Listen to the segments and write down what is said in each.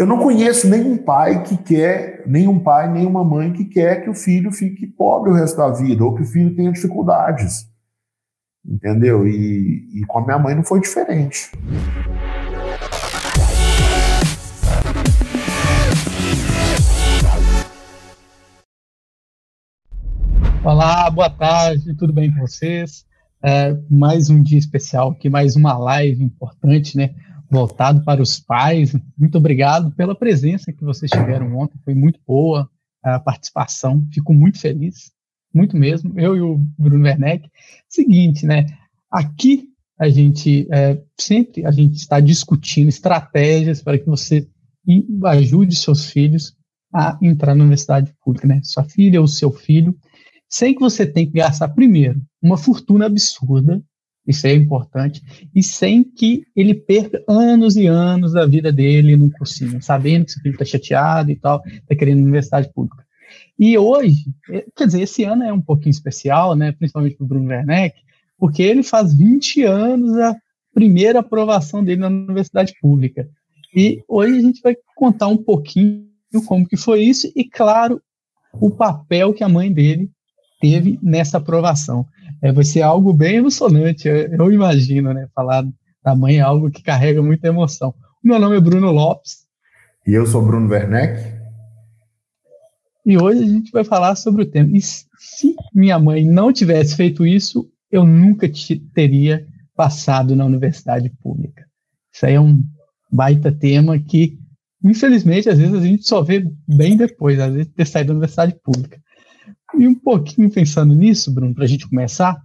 Eu não conheço nenhum pai que quer, nenhum pai, nenhuma mãe que quer que o filho fique pobre o resto da vida, ou que o filho tenha dificuldades. Entendeu? E, e com a minha mãe não foi diferente. Olá, boa tarde, tudo bem com vocês? É, mais um dia especial aqui, mais uma live importante, né? Voltado para os pais. Muito obrigado pela presença que vocês tiveram ontem, foi muito boa a participação, fico muito feliz, muito mesmo, eu e o Bruno Werneck. Seguinte, né, aqui a gente é, sempre a gente está discutindo estratégias para que você ajude seus filhos a entrar na universidade pública, né, sua filha ou seu filho, sem que você tenha que gastar primeiro uma fortuna absurda isso é importante, e sem que ele perca anos e anos da vida dele no cursinho, sabendo que seu filho está chateado e tal, está querendo universidade pública. E hoje, é, quer dizer, esse ano é um pouquinho especial, né, principalmente para o Bruno Werneck, porque ele faz 20 anos a primeira aprovação dele na universidade pública. E hoje a gente vai contar um pouquinho como que foi isso e, claro, o papel que a mãe dele teve nessa aprovação. É, vai ser algo bem emocionante, eu, eu imagino, né? Falar da mãe é algo que carrega muita emoção. O meu nome é Bruno Lopes. E eu sou Bruno Werneck. E hoje a gente vai falar sobre o tema. E se minha mãe não tivesse feito isso, eu nunca teria passado na universidade pública. Isso aí é um baita tema que, infelizmente, às vezes a gente só vê bem depois, às vezes, ter saído da universidade pública. E um pouquinho pensando nisso, Bruno, para a gente começar,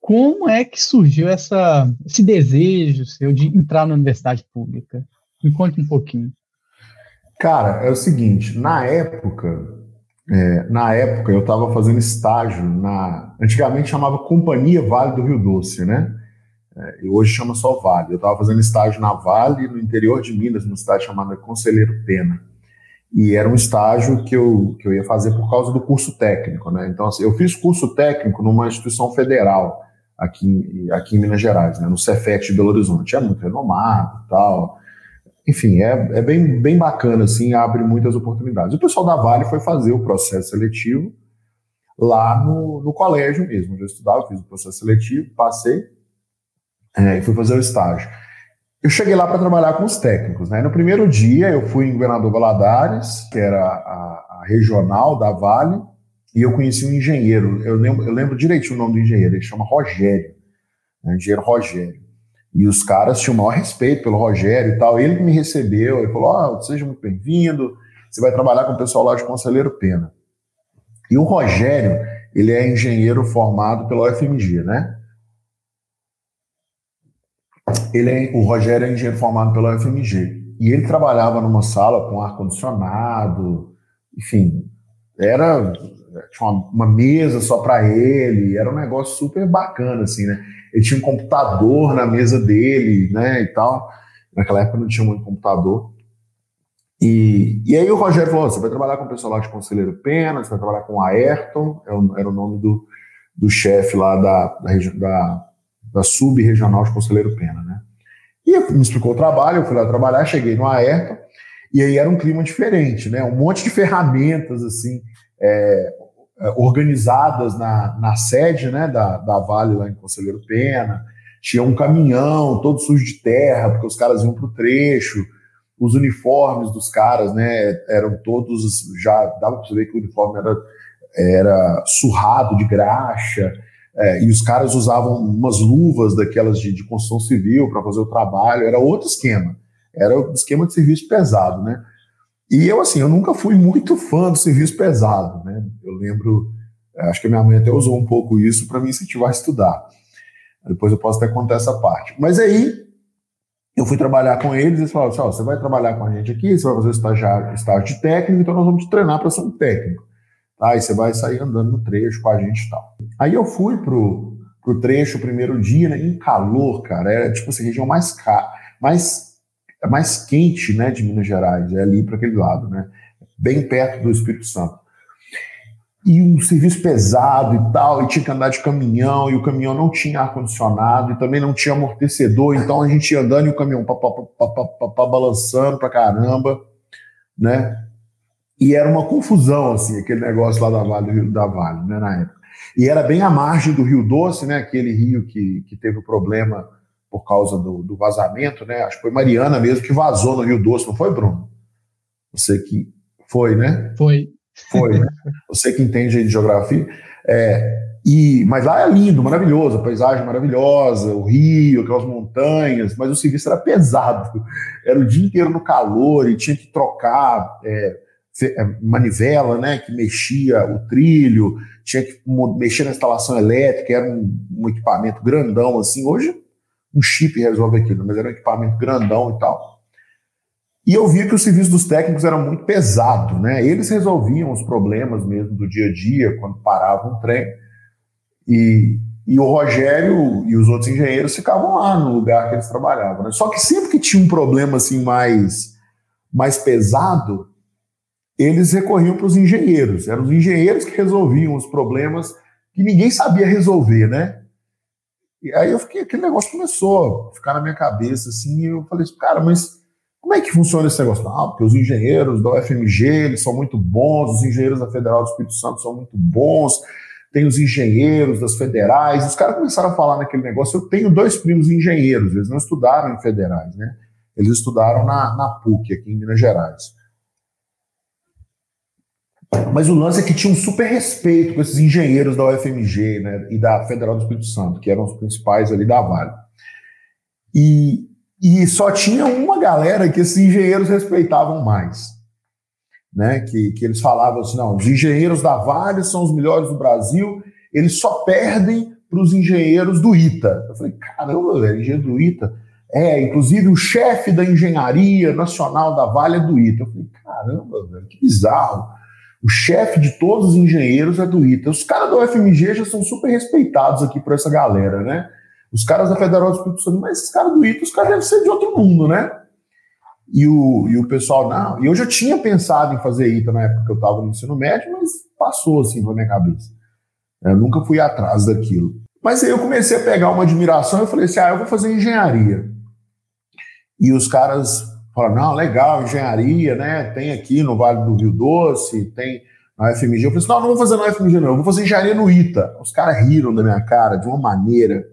como é que surgiu essa, esse desejo seu de entrar na universidade pública? Me conte um pouquinho. Cara, é o seguinte, na época, é, na época eu estava fazendo estágio na, antigamente chamava Companhia Vale do Rio Doce, né? É, e hoje chama só Vale. Eu estava fazendo estágio na Vale, no interior de Minas, numa cidade chamada Conselheiro Pena e era um estágio que eu, que eu ia fazer por causa do curso técnico, né? Então, assim, eu fiz curso técnico numa instituição federal aqui, aqui em Minas Gerais, né? No Cefet de Belo Horizonte. É muito renomado tal. Enfim, é, é bem, bem bacana, assim, abre muitas oportunidades. O pessoal da Vale foi fazer o processo seletivo lá no, no colégio mesmo, eu estudava, fiz o processo seletivo, passei é, e fui fazer o estágio. Eu cheguei lá para trabalhar com os técnicos. Né? No primeiro dia, eu fui em Governador Valadares, que era a, a regional da Vale, e eu conheci um engenheiro. Eu lembro, eu lembro direitinho o nome do engenheiro, ele chama Rogério. Né? Engenheiro Rogério. E os caras tinham o maior respeito pelo Rogério e tal. Ele me recebeu, ele falou: oh, seja muito bem-vindo, você vai trabalhar com o pessoal lá de Conselheiro Pena. E o Rogério, ele é engenheiro formado pela UFMG, né? Ele é, o Rogério é engenheiro formado pela UFMG. E ele trabalhava numa sala com ar-condicionado, enfim, era tinha uma, uma mesa só para ele, era um negócio super bacana, assim, né? Ele tinha um computador na mesa dele, né, e tal. Naquela época não tinha muito computador. E, e aí o Rogério falou: você vai trabalhar com o pessoal lá de Conselheiro Pena, você vai trabalhar com o Ayrton, é era o nome do, do chefe lá da, da, da da sub-regional de Conselheiro Pena, né? E me explicou o trabalho, eu fui lá trabalhar, cheguei no Aerta, e aí era um clima diferente, né? Um monte de ferramentas, assim, é, é, organizadas na, na sede, né, da, da Vale lá em Conselheiro Pena, tinha um caminhão todo sujo de terra, porque os caras iam para o trecho, os uniformes dos caras, né, eram todos, já dava para ver que o uniforme era, era surrado de graxa, é, e os caras usavam umas luvas daquelas de, de construção civil para fazer o trabalho, era outro esquema. Era o esquema de serviço pesado, né? E eu, assim, eu nunca fui muito fã do serviço pesado, né? Eu lembro, é, acho que a minha mãe até usou um pouco isso para me incentivar a estudar. Depois eu posso até contar essa parte. Mas aí, eu fui trabalhar com eles eles falaram assim, oh, você vai trabalhar com a gente aqui, você vai fazer o estágio, estágio de técnico, então nós vamos te treinar para ser um técnico. Tá? E você vai sair andando no trecho com a gente e tal. Aí eu fui pro, pro trecho o primeiro dia, né, em calor, cara. Era tipo assim, região mais, mais, mais quente né, de Minas Gerais, é ali para aquele lado, né? Bem perto do Espírito Santo. e um serviço pesado e tal, e tinha que andar de caminhão, e o caminhão não tinha ar-condicionado, e também não tinha amortecedor, então a gente ia andando e o caminhão pá, pá, pá, balançando pra caramba, né? E era uma confusão, assim, aquele negócio lá da Vale, da Vale, né, na época. E era bem à margem do Rio Doce, né, aquele rio que, que teve o problema por causa do, do vazamento, né, acho que foi Mariana mesmo que vazou no Rio Doce, não foi, Bruno? Você que foi, né? Foi. Foi. Você que entende de geografia. É, e, mas lá é lindo, maravilhoso, a paisagem maravilhosa, o rio, aquelas montanhas, mas o serviço era pesado. Era o dia inteiro no calor e tinha que trocar é, manivela, né, que mexia o trilho, tinha que mexer na instalação elétrica, era um, um equipamento grandão assim. Hoje um chip resolve aquilo, mas era um equipamento grandão e tal. E eu via que o serviço dos técnicos era muito pesado, né? Eles resolviam os problemas mesmo do dia a dia quando parava um trem. E, e o Rogério e os outros engenheiros ficavam lá no lugar que eles trabalhavam. Né? Só que sempre que tinha um problema assim mais, mais pesado, eles recorriam para os engenheiros. Eram os engenheiros que resolviam os problemas que ninguém sabia resolver, né? E aí eu fiquei, aquele negócio começou a ficar na minha cabeça, assim, e eu falei assim, cara, mas como é que funciona esse negócio? Ah, porque os engenheiros da UFMG, eles são muito bons, os engenheiros da Federal do Espírito Santo são muito bons, tem os engenheiros das federais, os caras começaram a falar naquele negócio, eu tenho dois primos engenheiros, eles não estudaram em federais, né? Eles estudaram na, na PUC, aqui em Minas Gerais. Mas o lance é que tinha um super respeito com esses engenheiros da UFMG né, e da Federal do Espírito Santo, que eram os principais ali da Vale. E, e só tinha uma galera que esses engenheiros respeitavam mais. Né, que, que eles falavam assim: não, os engenheiros da Vale são os melhores do Brasil, eles só perdem para os engenheiros do ITA. Eu falei: caramba, velho, engenheiro do ITA. É, inclusive o chefe da engenharia nacional da Vale é do ITA. Eu falei: caramba, velho, que bizarro. O chefe de todos os engenheiros é do ITA. Os caras do UFMG já são super respeitados aqui por essa galera, né? Os caras da Federal do Espírito Santo, mas esses caras do ITA, os caras devem ser de outro mundo, né? E o, e o pessoal, não. E eu já tinha pensado em fazer ITA na época que eu estava no ensino médio, mas passou assim pela minha cabeça. Eu nunca fui atrás daquilo. Mas aí eu comecei a pegar uma admiração e falei assim: ah, eu vou fazer engenharia. E os caras Fala, não, legal, engenharia, né? Tem aqui no Vale do Rio Doce, tem na UFMG. Eu falei assim, não, não vou fazer na UFMG, não, eu vou fazer engenharia no ITA. Os caras riram da minha cara de uma maneira.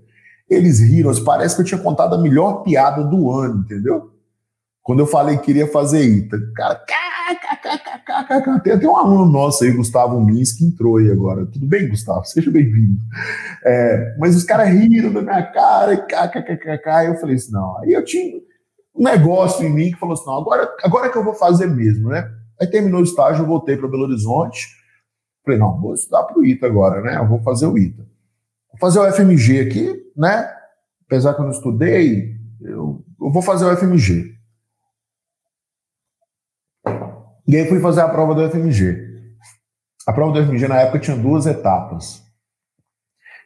Eles riram, parece que eu tinha contado a melhor piada do ano, entendeu? Quando eu falei que queria fazer ITA. Cara, tem até um aluno nosso aí, Gustavo Mins, que entrou aí agora. Tudo bem, Gustavo? Seja bem-vindo. É, mas os caras riram da minha cara, e. Eu falei assim, não. Aí eu tinha um negócio em mim que falou assim: não, agora, agora é que eu vou fazer mesmo, né? Aí terminou o estágio, eu voltei para Belo Horizonte. Falei, não, vou estudar para o ITA agora, né? Eu vou fazer o ITA. Vou fazer o FMG aqui, né? Apesar que eu não estudei, eu, eu vou fazer o FMG. E aí fui fazer a prova do FMG. A prova do FMG na época tinha duas etapas.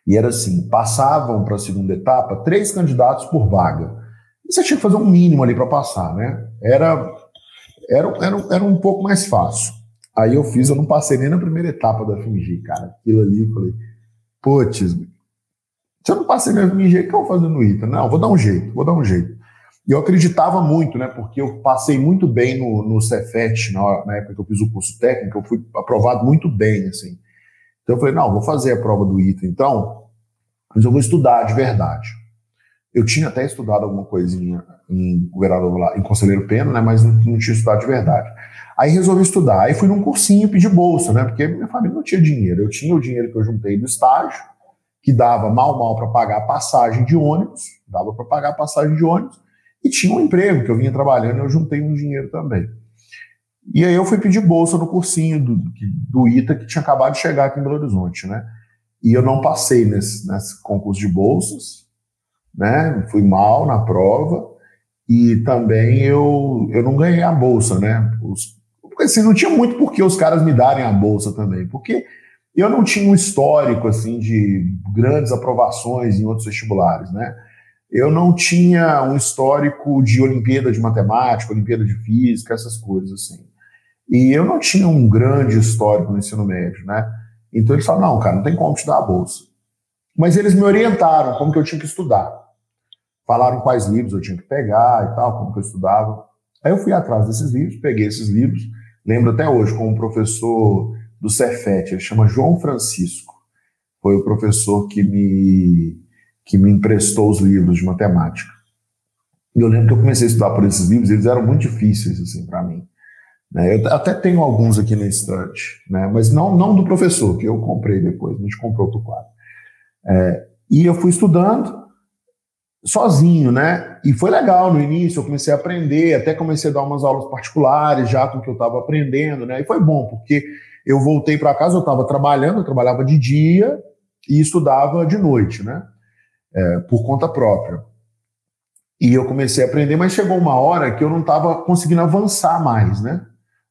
E era assim: passavam para a segunda etapa três candidatos por vaga. Você tinha que fazer um mínimo ali para passar, né? Era, era, era, era um pouco mais fácil. Aí eu fiz, eu não passei nem na primeira etapa da FMG, cara. Aquilo ali, eu falei, putz, se eu não passei na FMG, o que eu vou fazer no ITA? Não, vou dar um jeito, vou dar um jeito. E eu acreditava muito, né? Porque eu passei muito bem no, no Cefet, na, na época que eu fiz o curso técnico, eu fui aprovado muito bem, assim. Então eu falei, não, vou fazer a prova do ITA, então, mas eu vou estudar de verdade. Eu tinha até estudado alguma coisinha em governador lá, em Conselheiro Pena, né, mas não, não, tinha estudado de verdade. Aí resolvi estudar, aí fui num cursinho pedir bolsa, né, porque minha família não tinha dinheiro. Eu tinha o dinheiro que eu juntei do estágio, que dava mal mal para pagar a passagem de ônibus, dava para pagar a passagem de ônibus, e tinha um emprego que eu vinha trabalhando, e eu juntei um dinheiro também. E aí eu fui pedir bolsa no cursinho do, do ITA, que tinha acabado de chegar aqui em Belo Horizonte, né? E eu não passei nesse, nesse concurso de bolsas, né? Fui mal na prova e também eu, eu não ganhei a bolsa, né? Os, porque assim, não tinha muito por que os caras me darem a bolsa também, porque eu não tinha um histórico assim de grandes aprovações em outros vestibulares, né? Eu não tinha um histórico de Olimpíada de Matemática, Olimpíada de Física, essas coisas assim. E eu não tinha um grande histórico no ensino médio, né? Então eles falaram, não, cara, não tem como te dar a bolsa. Mas eles me orientaram como que eu tinha que estudar. Falaram quais livros eu tinha que pegar e tal, como que eu estudava. Aí eu fui atrás desses livros, peguei esses livros, lembro até hoje com um professor do Cefet, ele chama João Francisco. Foi o professor que me, que me emprestou os livros de matemática. E eu lembro que eu comecei a estudar por esses livros, eles eram muito difíceis assim para mim. Né? Eu até tenho alguns aqui na estante, né? mas não, não do professor, que eu comprei depois, a gente comprou outro quadro. É, e eu fui estudando sozinho, né? E foi legal no início, eu comecei a aprender, até comecei a dar umas aulas particulares já com o que eu estava aprendendo, né? E foi bom, porque eu voltei para casa, eu estava trabalhando, eu trabalhava de dia e estudava de noite, né? É, por conta própria. E eu comecei a aprender, mas chegou uma hora que eu não estava conseguindo avançar mais, né?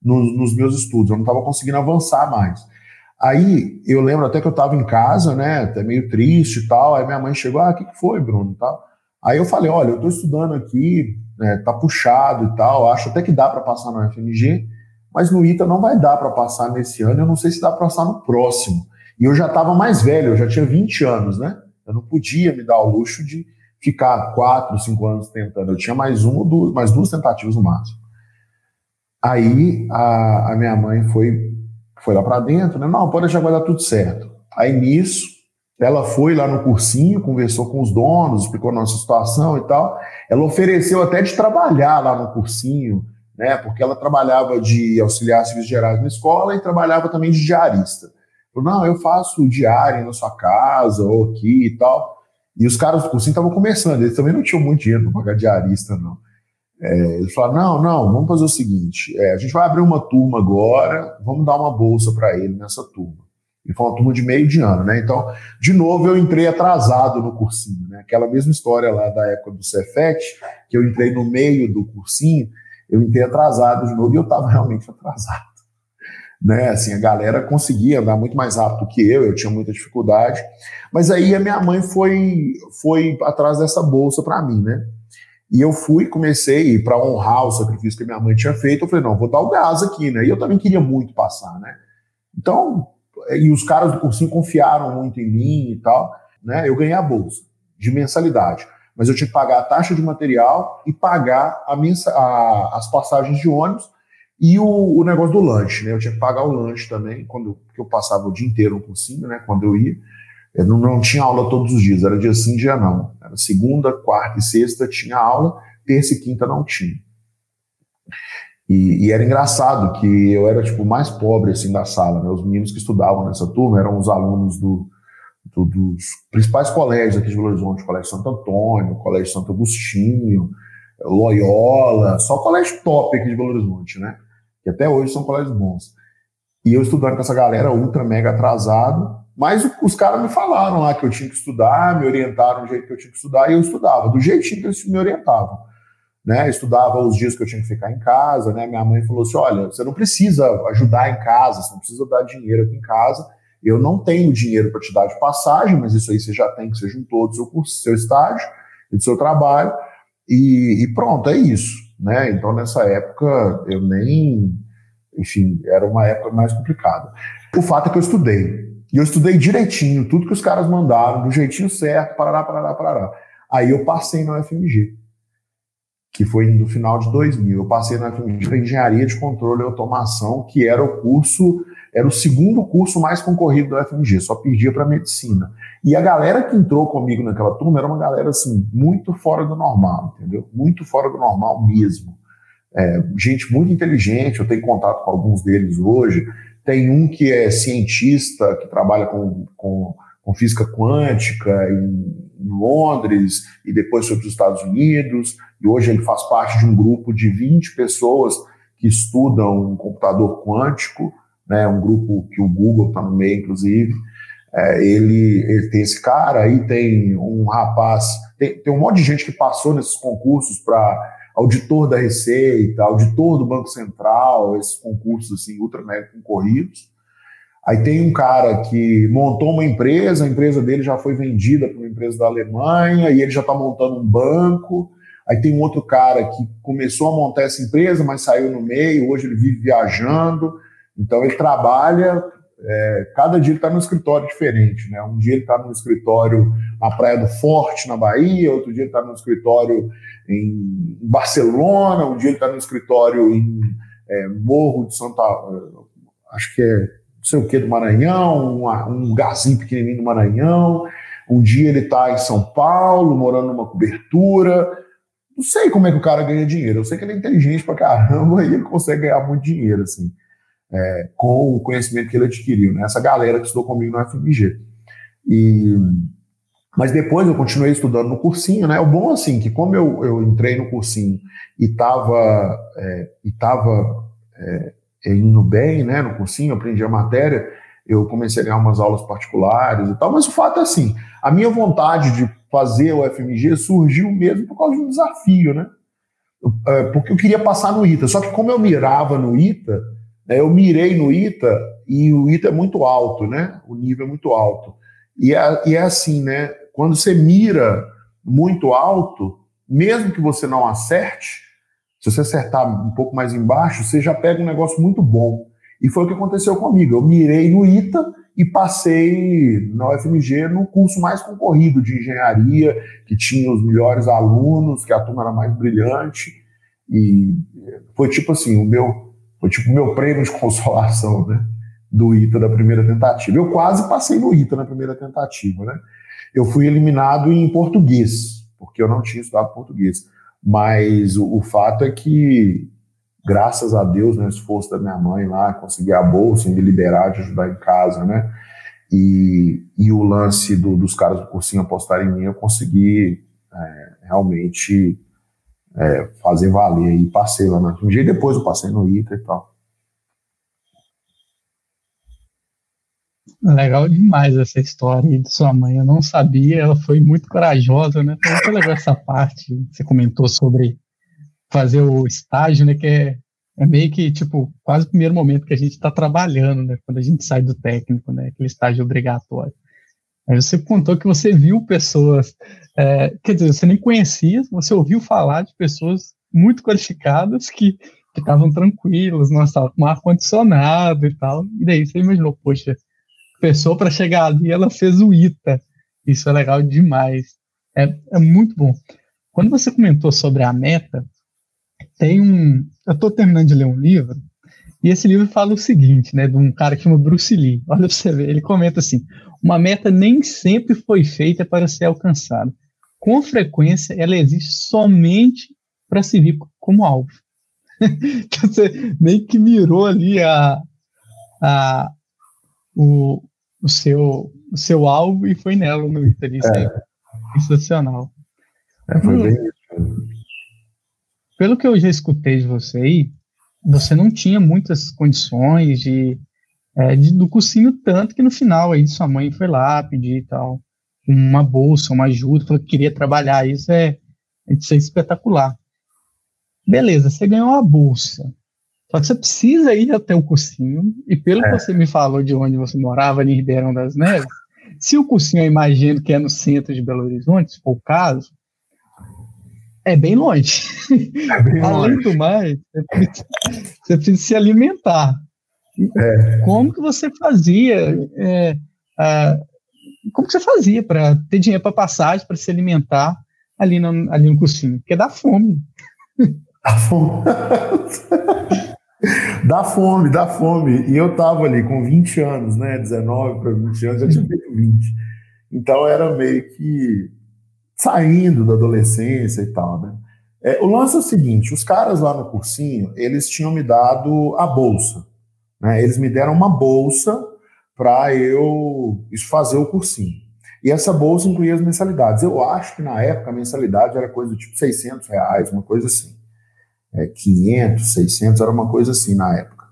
Nos, nos meus estudos, eu não estava conseguindo avançar mais. Aí eu lembro até que eu estava em casa, né, até meio triste e tal. Aí minha mãe chegou, ah, o que, que foi, Bruno? Tal. Aí eu falei, olha, eu estou estudando aqui, né, tá puxado e tal. Acho até que dá para passar no FMG, mas no ITA não vai dar para passar nesse ano. Eu não sei se dá para passar no próximo. E eu já estava mais velho, eu já tinha 20 anos, né? Eu não podia me dar o luxo de ficar quatro, cinco anos tentando. Eu tinha mais um, duas, mais duas tentativas no máximo. Aí a, a minha mãe foi foi lá para dentro, né? Não, pode deixar vai dar tudo certo. Aí nisso, ela foi lá no cursinho, conversou com os donos, explicou a nossa situação e tal. Ela ofereceu até de trabalhar lá no cursinho, né? Porque ela trabalhava de auxiliar serviços gerais na escola e trabalhava também de diarista. Falou, não, eu faço diário na sua casa ou aqui e tal. E os caras do cursinho estavam começando, eles também não tinham muito dinheiro para pagar diarista, não. É, eles falaram: não, não, vamos fazer o seguinte: é, a gente vai abrir uma turma agora, vamos dar uma bolsa para ele nessa turma. E foi uma turma de meio de ano, né? Então, de novo, eu entrei atrasado no cursinho, né? Aquela mesma história lá da época do Cefet, que eu entrei no meio do cursinho, eu entrei atrasado de novo e eu estava realmente atrasado. Né? Assim, a galera conseguia andar muito mais rápido que eu, eu tinha muita dificuldade. Mas aí a minha mãe foi, foi atrás dessa bolsa para mim, né? E eu fui, comecei para honrar o sacrifício que minha mãe tinha feito. Eu falei, não, vou dar o gás aqui, né? E eu também queria muito passar, né? Então, e os caras do cursinho confiaram muito em mim e tal, né? Eu ganhei a bolsa de mensalidade, mas eu tinha que pagar a taxa de material e pagar a mensa, a, as passagens de ônibus e o, o, negócio do lanche, né? Eu tinha que pagar o lanche também, quando eu passava o dia inteiro no cursinho, né? Quando eu ia. Eu não, não tinha aula todos os dias, era dia sim, dia não. Era segunda, quarta e sexta tinha aula, terça e quinta não tinha. E, e, era engraçado que eu era tipo mais pobre assim da sala, né? Os meninos que estudavam nessa turma eram os alunos do, do, dos principais colégios aqui de Belo Horizonte, Colégio Santo Antônio, Colégio Santo Agostinho, Loyola, só colégio top aqui de Belo Horizonte, né? Que até hoje são colégios bons. E eu estudando com essa galera ultra mega atrasado, mas os caras me falaram lá que eu tinha que estudar, me orientaram do jeito que eu tinha que estudar, e eu estudava, do jeitinho que eles me orientavam. Né? Estudava os dias que eu tinha que ficar em casa, né? Minha mãe falou assim: olha, você não precisa ajudar em casa, você não precisa dar dinheiro aqui em casa. Eu não tenho dinheiro para te dar de passagem, mas isso aí você já tem, que você juntou do seu curso, seu estágio e do seu trabalho, e, e pronto, é isso. Né? Então, nessa época, eu nem. Enfim, era uma época mais complicada. O fato é que eu estudei, e eu estudei direitinho, tudo que os caras mandaram, do jeitinho certo, parará, parará, parará. Aí eu passei na UFMG, que foi no final de 2000. Eu passei na Engenharia de Controle e Automação, que era o curso, era o segundo curso mais concorrido da UFMG, só perdia para Medicina. E a galera que entrou comigo naquela turma era uma galera, assim, muito fora do normal, entendeu? Muito fora do normal mesmo. É, gente muito inteligente, eu tenho contato com alguns deles hoje, tem um que é cientista, que trabalha com, com, com física quântica em, em, Londres e depois foi para os Estados Unidos. E hoje ele faz parte de um grupo de 20 pessoas que estudam um computador quântico, né, um grupo que o Google está no meio, inclusive. É, ele, ele tem esse cara, aí tem um rapaz, tem, tem um monte de gente que passou nesses concursos para auditor da Receita, auditor do Banco Central, esses concursos assim, ultra mega concorridos. Aí tem um cara que montou uma empresa, a empresa dele já foi vendida para uma empresa da Alemanha e ele já está montando um banco. Aí tem um outro cara que começou a montar essa empresa, mas saiu no meio, hoje ele vive viajando. Então ele trabalha é, cada dia ele está no escritório diferente, né? Um dia ele está no escritório na Praia do Forte, na Bahia, outro dia ele está no escritório em Barcelona, um dia ele está no escritório em é, Morro de Santa, acho que é sei o que do Maranhão, um, lugarzinho pequenininho do Maranhão. Um dia ele está em São Paulo, morando numa cobertura. Não sei como é que o cara ganha dinheiro. Eu sei que ele é inteligente pra caramba e ele consegue ganhar muito dinheiro, assim é, com o conhecimento que ele adquiriu, né? essa galera que estudou comigo no FMG. E, mas depois eu continuei estudando no cursinho, né? O bom assim que como eu, eu entrei no cursinho e estava é, e tava, é, indo bem, né? No cursinho, aprendi a matéria, eu comecei a ganhar umas aulas particulares e tal. Mas o fato é assim, a minha vontade de fazer o FMG surgiu mesmo por causa de um desafio, né? É, porque eu queria passar no ITA. Só que como eu mirava no ITA, né? Eu mirei no ITA e o ITA é muito alto, né? O nível é muito alto. E é, e é assim, né? Quando você mira muito alto, mesmo que você não acerte, se você acertar um pouco mais embaixo, você já pega um negócio muito bom. E foi o que aconteceu comigo. Eu mirei no ITA e passei na UFMG no curso mais concorrido de engenharia, que tinha os melhores alunos, que a turma era mais brilhante. E foi tipo assim, o meu foi tipo meu prêmio de consolação, né? Do ITA da primeira tentativa. Eu quase passei no ITA na primeira tentativa, né? Eu fui eliminado em português, porque eu não tinha estudado português. Mas o, o fato é que, graças a Deus, né, o esforço da minha mãe lá, conseguir a bolsa, me liberar de ajudar em casa, né? E, e o lance do, dos caras do cursinho apostar em mim, eu consegui é, realmente é, fazer valer. E passei lá na FMG, e depois eu passei no ITA e tal. Legal demais essa história de sua mãe. Eu não sabia, ela foi muito corajosa, né? Foi muito legal essa parte. Você comentou sobre fazer o estágio, né? Que é, é meio que, tipo, quase o primeiro momento que a gente está trabalhando, né? Quando a gente sai do técnico, né? Aquele estágio obrigatório. Aí você contou que você viu pessoas, é, quer dizer, você nem conhecia, você ouviu falar de pessoas muito qualificadas que estavam tranquilas, nossa, com ar-condicionado e tal. E daí você imaginou, poxa, pessoa para chegar ali, ela fez o ITA. Isso é legal demais. É, é muito bom. Quando você comentou sobre a meta, tem um. Eu estou terminando de ler um livro, e esse livro fala o seguinte, né, de um cara que chama Bruce Lee. Olha para você ver, ele comenta assim: uma meta nem sempre foi feita para ser alcançada. Com frequência, ela existe somente para servir como alvo. você meio que mirou ali a, a, o, o, seu, o seu alvo e foi nela no Twitter. Isso é, é sensacional. É, foi bem isso. Pelo que eu já escutei de você aí, você não tinha muitas condições de é, de, do cursinho, tanto que no final aí sua mãe foi lá pedir e tal, uma bolsa, uma ajuda, falou que queria trabalhar, isso é, isso é espetacular. Beleza, você ganhou uma bolsa, só que você precisa ir até o cursinho, e pelo é. que você me falou de onde você morava, ali em Ribeirão das Neves, se o cursinho eu imagino que é no centro de Belo Horizonte, se for o caso, é bem longe. É bem Além longe. do mais, você precisa, você precisa se alimentar. É. Como que você fazia? É, como que você fazia para ter dinheiro para passagem, para se alimentar ali no, ali no cursinho? Porque dá fome. Dá fome. dá fome, dá fome. E eu tava ali com 20 anos, né? 19 para 20 anos, já tinha feito 20. Então era meio que saindo da adolescência e tal, né? É, o lance é o seguinte: os caras lá no cursinho, eles tinham me dado a bolsa. Né? Eles me deram uma bolsa para eu fazer o cursinho. E essa bolsa incluía as mensalidades. Eu acho que na época a mensalidade era coisa do tipo 600 reais, uma coisa assim. É, 500, 600, era uma coisa assim na época.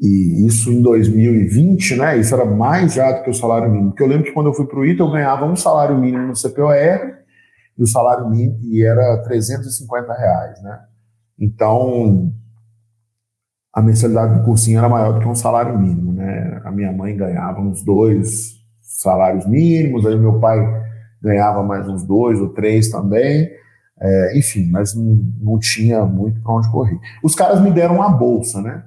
E isso em 2020, né? Isso era mais já do que o salário mínimo. Porque eu lembro que quando eu fui para o ITA, eu ganhava um salário mínimo no CPOR e o salário mínimo e era 350 reais, né? Então, a mensalidade do cursinho era maior do que um salário mínimo, né? A minha mãe ganhava uns dois salários mínimos, aí meu pai ganhava mais uns dois ou três também, é, enfim, mas não, não tinha muito para onde correr. Os caras me deram uma bolsa, né?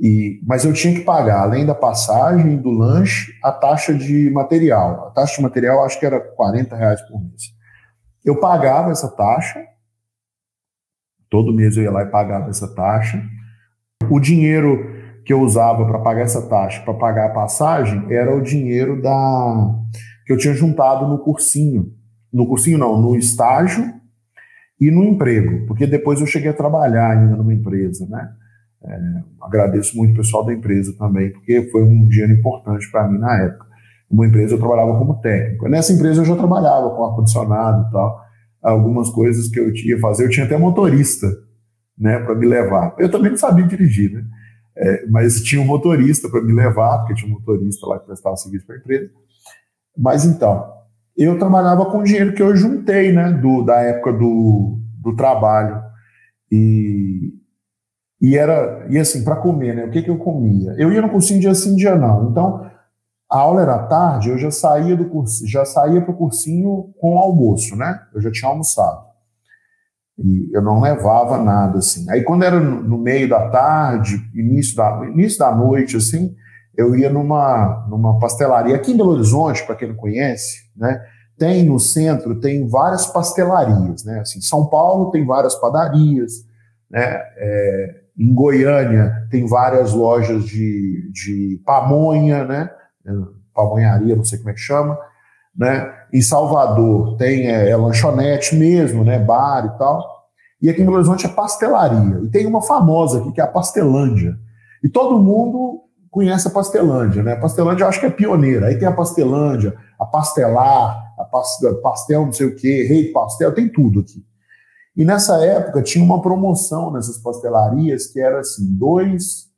E, mas eu tinha que pagar, além da passagem, do lanche, a taxa de material. A taxa de material acho que era 40 reais por mês. Eu pagava essa taxa, todo mês eu ia lá e pagava essa taxa. O dinheiro que eu usava para pagar essa taxa, para pagar a passagem, era o dinheiro da que eu tinha juntado no cursinho. No cursinho não, no estágio e no emprego, porque depois eu cheguei a trabalhar ainda numa empresa, né? É, agradeço muito o pessoal da empresa também, porque foi um dinheiro importante para mim na época. Uma empresa eu trabalhava como técnico. Nessa empresa eu já trabalhava com ar-condicionado e tal. Algumas coisas que eu tinha fazer, eu tinha até motorista, né, para me levar. Eu também não sabia dirigir, né? É, mas tinha um motorista para me levar, porque tinha um motorista lá que prestava serviço para a empresa. Mas então, eu trabalhava com o dinheiro que eu juntei, né, do, da época do, do trabalho. E, e era, e assim, para comer, né, o que, que eu comia? Eu ia no cursinho dia sim, dia não. Então, a aula era tarde, eu já saía do curso, já saía para o cursinho com almoço, né? Eu já tinha almoçado. E eu não levava nada, assim. Aí quando era no meio da tarde, início da, início da noite, assim, eu ia numa, numa pastelaria. Aqui em Belo Horizonte, para quem não conhece, né, tem no centro, tem várias pastelarias, né? Assim, São Paulo tem várias padarias, né? É, em Goiânia tem várias lojas de, de pamonha, né? Pamonharia, não sei como é que chama né? Em Salvador tem é, é, lanchonete mesmo, né? Bar e tal. E aqui em Belo Horizonte é pastelaria. E tem uma famosa aqui que é a Pastelândia. E todo mundo conhece a Pastelândia, né? A Pastelândia eu acho que é pioneira. Aí tem a Pastelândia, a Pastelar, a pastel não sei o quê, Rei Pastel, tem tudo aqui. E nessa época tinha uma promoção nessas pastelarias que era assim, dois,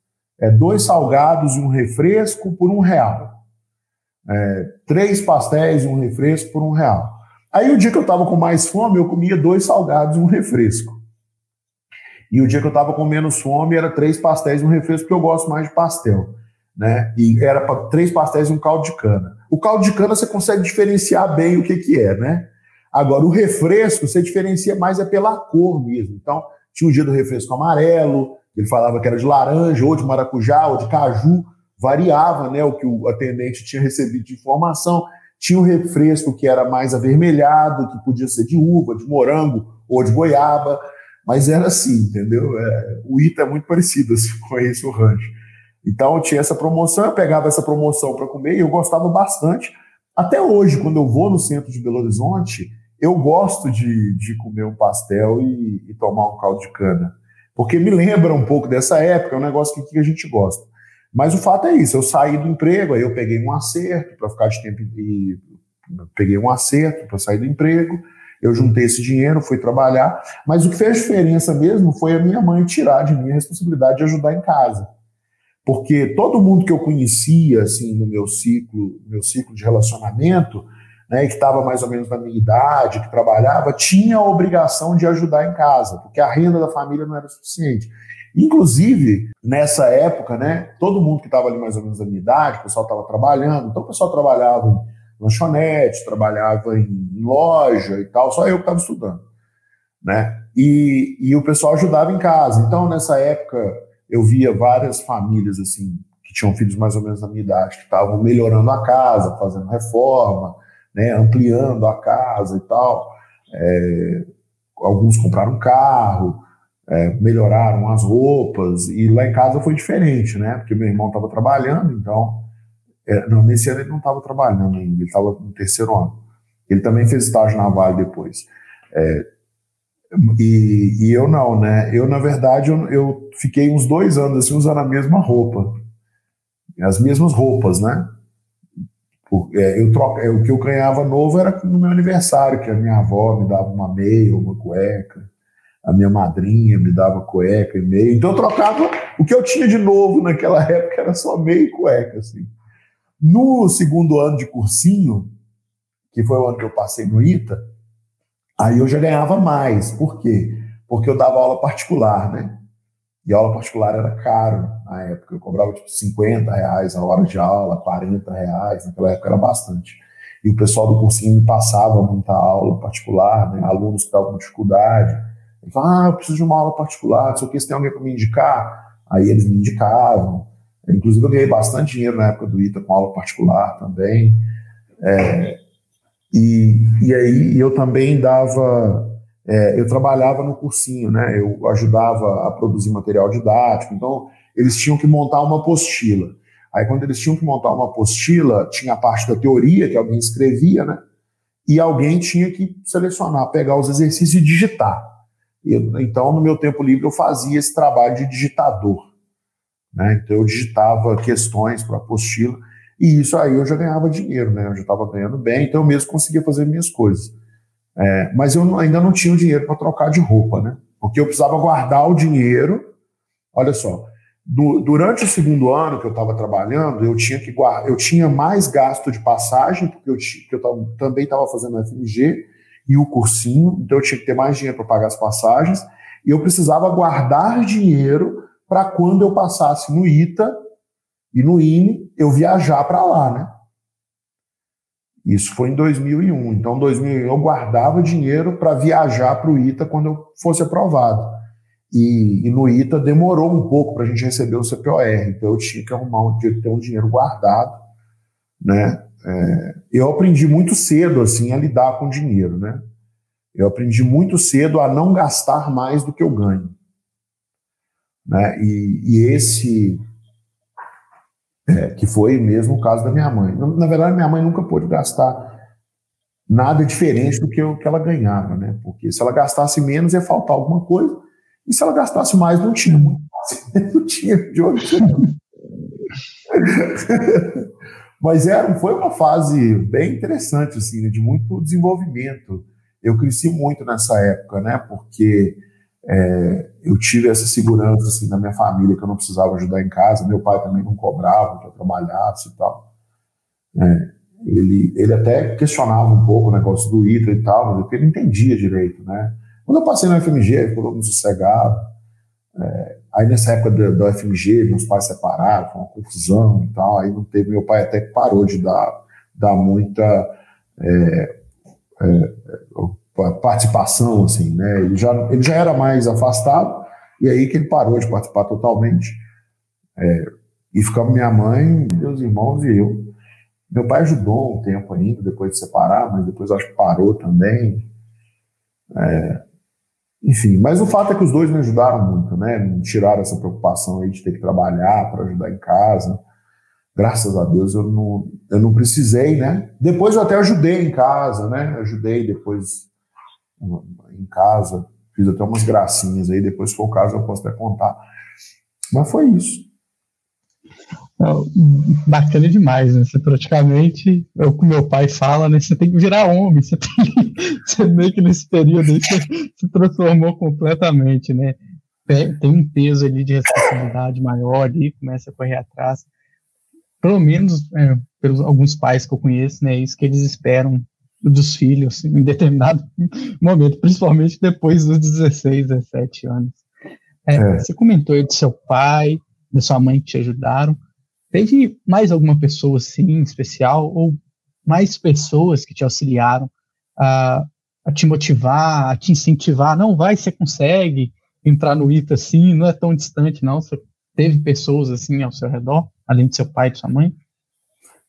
é, dois salgados e um refresco por um real é, três pastéis e um refresco por um real. Aí o dia que eu estava com mais fome, eu comia dois salgados e um refresco. E o dia que eu estava com menos fome, era três pastéis e um refresco, porque eu gosto mais de pastel. Né? E era para três pastéis e um caldo de cana. O caldo de cana você consegue diferenciar bem o que, que é, né? Agora, o refresco você diferencia mais é pela cor mesmo. Então, tinha o dia do refresco amarelo, ele falava que era de laranja, ou de maracujá, ou de caju variava né, o que o atendente tinha recebido de informação. Tinha o refresco que era mais avermelhado, que podia ser de uva, de morango ou de goiaba, mas era assim, entendeu? É, o ITA é muito parecido assim, com esse o rancho. Então tinha essa promoção, eu pegava essa promoção para comer e eu gostava bastante. Até hoje, quando eu vou no centro de Belo Horizonte, eu gosto de, de comer um pastel e, e tomar um caldo de cana. Porque me lembra um pouco dessa época, é um negócio que, que a gente gosta. Mas o fato é isso, eu saí do emprego, aí eu peguei um acerto para ficar de tempo e peguei um acerto para sair do emprego, eu juntei esse dinheiro, fui trabalhar, mas o que fez diferença mesmo foi a minha mãe tirar de mim a responsabilidade de ajudar em casa. Porque todo mundo que eu conhecia assim no meu ciclo, meu ciclo de relacionamento, né, que estava mais ou menos na minha idade, que trabalhava, tinha a obrigação de ajudar em casa, porque a renda da família não era suficiente. Inclusive, nessa época, né, todo mundo que estava ali mais ou menos da minha idade, o pessoal estava trabalhando, então o pessoal trabalhava em lanchonete, trabalhava em loja e tal, só eu que estava estudando, né? E, e o pessoal ajudava em casa. Então, nessa época, eu via várias famílias, assim, que tinham filhos mais ou menos da minha idade, que estavam melhorando a casa, fazendo reforma, né, ampliando a casa e tal. É, alguns compraram carro, é, melhoraram as roupas, e lá em casa foi diferente, né? Porque meu irmão estava trabalhando, então. É, não, nesse ano ele não estava trabalhando ainda, ele estava no terceiro ano. Ele também fez estágio na Vale depois. É, e, e, eu não, né? Eu, na verdade, eu, eu, fiquei uns dois anos assim usando a mesma roupa. As mesmas roupas, né? Porque, é, eu troca, é, o que eu ganhava novo era no meu aniversário, que a minha avó me dava uma meia, uma cueca a minha madrinha me dava cueca e meia. Então eu trocava o que eu tinha de novo naquela época era só meia e cueca assim. No segundo ano de cursinho, que foi o ano que eu passei no ITA, aí eu já ganhava mais. Por quê? Porque eu dava aula particular, né? E aula particular era caro na época. Eu cobrava tipo 50 reais a hora de aula, 40 reais, naquela época era bastante. E o pessoal do cursinho me passava muita aula particular, né? alunos que estavam com dificuldade. Ele fala, ah, eu preciso de uma aula particular, o que, se tem alguém para me indicar. Aí eles me indicavam. Inclusive, eu ganhei bastante dinheiro na época do ITA com aula particular também. É, e, e aí eu também dava. É, eu trabalhava no cursinho, né? Eu ajudava a produzir material didático. Então, eles tinham que montar uma apostila. Aí, quando eles tinham que montar uma apostila, tinha a parte da teoria que alguém escrevia, né? E alguém tinha que selecionar, pegar os exercícios e digitar. Eu, então, no meu tempo livre, eu fazia esse trabalho de digitador. Né? Então, eu digitava questões para a apostila, e isso aí eu já ganhava dinheiro, né? Eu já estava ganhando bem, então eu mesmo conseguia fazer minhas coisas. É, mas eu ainda não tinha o dinheiro para trocar de roupa, né? Porque eu precisava guardar o dinheiro. Olha só, do, durante o segundo ano que eu estava trabalhando, eu tinha que guardar, eu tinha mais gasto de passagem, porque eu, porque eu tava, também estava fazendo o FMG e o cursinho, então eu tinha que ter mais dinheiro para pagar as passagens, e eu precisava guardar dinheiro para quando eu passasse no ITA e no INE, eu viajar para lá, né? Isso foi em 2001. Então, em 2001 eu guardava dinheiro para viajar para o ITA quando eu fosse aprovado. E, e no ITA demorou um pouco para a gente receber o CPOR, então eu tinha que arrumar um, ter um dinheiro guardado, né? É, eu aprendi muito cedo assim a lidar com dinheiro, né? Eu aprendi muito cedo a não gastar mais do que eu ganho, né? E, e esse é, que foi mesmo o caso da minha mãe. Na, verdade, minha mãe nunca pôde gastar nada diferente do que, o que ela ganhava, né? Porque se ela gastasse menos ia faltar alguma coisa e se ela gastasse mais, não tinha muito. não tinha de onde Mas era, foi uma fase bem interessante, assim, né, de muito desenvolvimento. Eu cresci muito nessa época, né? Porque é, eu tive essa segurança assim na minha família que eu não precisava ajudar em casa. Meu pai também não cobrava que eu trabalhasse e tal. É, ele, ele até questionava um pouco o negócio do ITRA e tal, mas porque ele entendia direito, né? Quando eu passei no FMG, ele ficou muito sossegado. É, aí nessa época do, do, FMG, meus pais separaram, foi uma confusão e tal. Aí não teve, meu pai até parou de dar, dar muita é, é, participação, assim, né? Ele já, ele já era mais afastado, e aí que ele parou de participar totalmente. É, e ficamos minha mãe, meus irmãos e eu. Meu pai ajudou um tempo ainda, depois de separar, mas depois acho que parou também. É, enfim, mas o fato é que os dois me ajudaram muito, né? Me tiraram essa preocupação aí de ter que trabalhar para ajudar em casa. Graças a Deus eu não, eu não precisei, né? Depois eu até ajudei em casa, né? Ajudei depois em casa, fiz até umas gracinhas aí, depois se for o caso eu posso até contar. Mas foi isso. Bacana demais, né? Você praticamente, é o que meu pai fala, né? Você tem que virar homem, você, tem, você meio que nesse período aí se transformou completamente, né? Tem, tem um peso ali de responsabilidade maior ali, começa a correr atrás. Pelo menos, é, pelos alguns pais que eu conheço, né? Isso que eles esperam dos filhos em determinado momento, principalmente depois dos 16, 17 anos. É, é. Você comentou aí do seu pai, da sua mãe que te ajudaram. Teve mais alguma pessoa assim especial ou mais pessoas que te auxiliaram a, a te motivar, a te incentivar? Não, vai, você consegue entrar no ITA assim, não é tão distante, não. Você teve pessoas assim ao seu redor, além de seu pai e de sua mãe?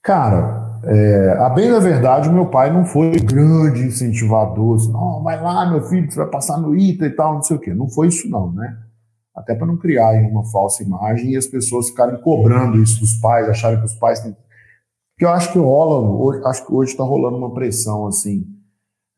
Cara, é, a bem da verdade, meu pai não foi grande incentivador, assim, não, vai lá, meu filho, você vai passar no ITA e tal, não sei o quê. Não foi isso, não, né? até para não criar uma falsa imagem e as pessoas ficarem cobrando isso dos pais, acharem que os pais têm. Porque eu acho que rola, acho que hoje está rolando uma pressão assim,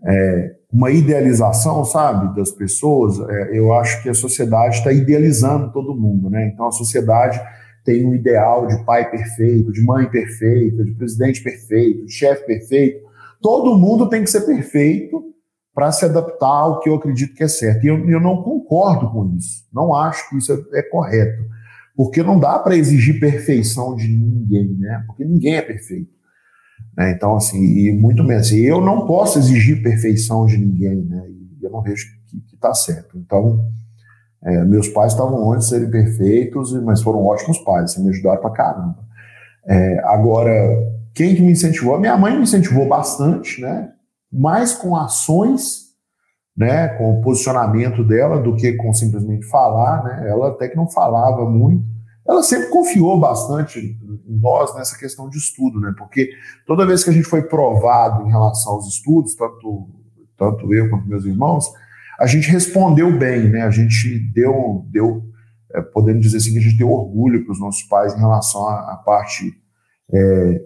é, uma idealização, sabe, das pessoas. É, eu acho que a sociedade está idealizando todo mundo, né? Então a sociedade tem um ideal de pai perfeito, de mãe perfeita, de presidente perfeito, de chefe perfeito. Todo mundo tem que ser perfeito para se adaptar ao que eu acredito que é certo. E eu, eu não concordo com isso. Não acho que isso é, é correto. Porque não dá para exigir perfeição de ninguém, né? Porque ninguém é perfeito. Né? Então, assim, e muito menos. Assim, eu não posso exigir perfeição de ninguém, né? E eu não vejo que está certo. Então, é, meus pais estavam longe de serem perfeitos, mas foram ótimos pais, assim, me ajudaram para caramba. É, agora, quem que me incentivou? Minha mãe me incentivou bastante, né? mais com ações né, com o posicionamento dela do que com simplesmente falar, né? Ela até que não falava muito. Ela sempre confiou bastante em nós nessa questão de estudo, né? Porque toda vez que a gente foi provado em relação aos estudos, tanto tanto eu quanto meus irmãos, a gente respondeu bem, né? A gente deu deu é, podemos dizer assim que a gente deu orgulho para os nossos pais em relação à, à parte é,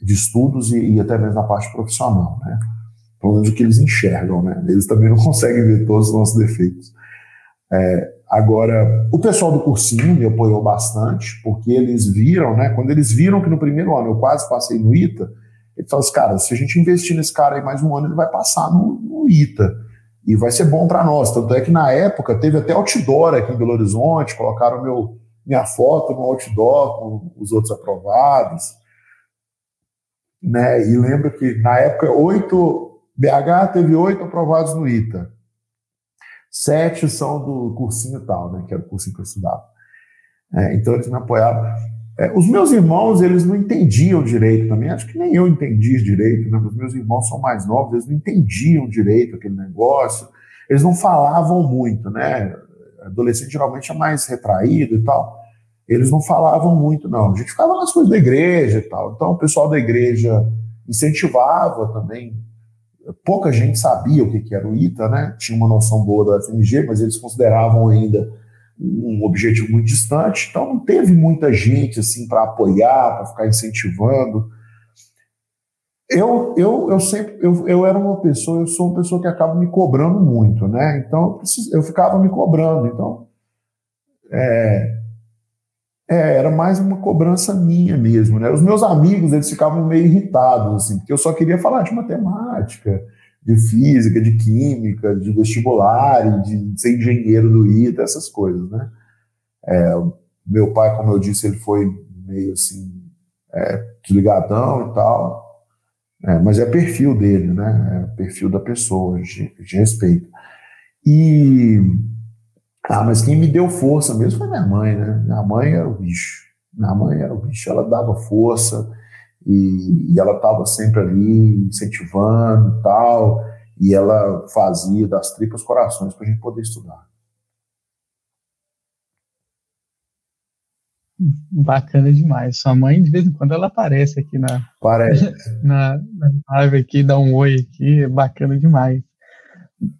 de estudos e, e até mesmo na parte profissional, né? pelo menos o que eles enxergam, né? Eles também não conseguem ver todos os nossos defeitos. É, agora, o pessoal do cursinho me apoiou bastante, porque eles viram, né? Quando eles viram que no primeiro ano eu quase passei no ITA, eles falaram assim, cara, se a gente investir nesse cara aí mais um ano, ele vai passar no, no ITA. E vai ser bom para nós. Tanto é que na época teve até outdoor aqui em Belo Horizonte, colocaram meu, minha foto no outdoor com os outros aprovados. Né? E lembro que na época oito BH teve oito aprovados no ITA. Sete são do cursinho tal, né? Que era o cursinho que eu estudava. É, então eles me apoiavam. É, os meus irmãos, eles não entendiam direito também. Acho que nem eu entendi direito, né? Os meus irmãos são mais novos, eles não entendiam direito aquele negócio. Eles não falavam muito, né? Adolescente geralmente é mais retraído e tal. Eles não falavam muito, não. A gente ficava nas coisas da igreja e tal. Então o pessoal da igreja incentivava também pouca gente sabia o que, que era o ITA, né? Tinha uma noção boa da FMG, mas eles consideravam ainda um objetivo muito distante, então não teve muita gente assim para apoiar, para ficar incentivando. Eu, eu, eu sempre eu, eu era uma pessoa, eu sou uma pessoa que acaba me cobrando muito, né? Então eu, preciso, eu ficava me cobrando. Então é, é, era mais uma cobrança minha mesmo, né? Os meus amigos, eles ficavam meio irritados, assim, porque eu só queria falar de matemática, de física, de química, de vestibular, de ser engenheiro do ITA, essas coisas, né? É, meu pai, como eu disse, ele foi meio assim, é, desligadão e tal, é, mas é perfil dele, né? É perfil da pessoa, de, de respeito. E ah, mas quem me deu força mesmo foi minha mãe, né? Minha mãe era o bicho. Minha mãe era o bicho. Ela dava força e, e ela estava sempre ali incentivando e tal. E ela fazia das tripas corações para a gente poder estudar. Bacana demais. Sua mãe, de vez em quando, ela aparece aqui na, Parece. na, na live aqui, dá um oi aqui, é bacana demais.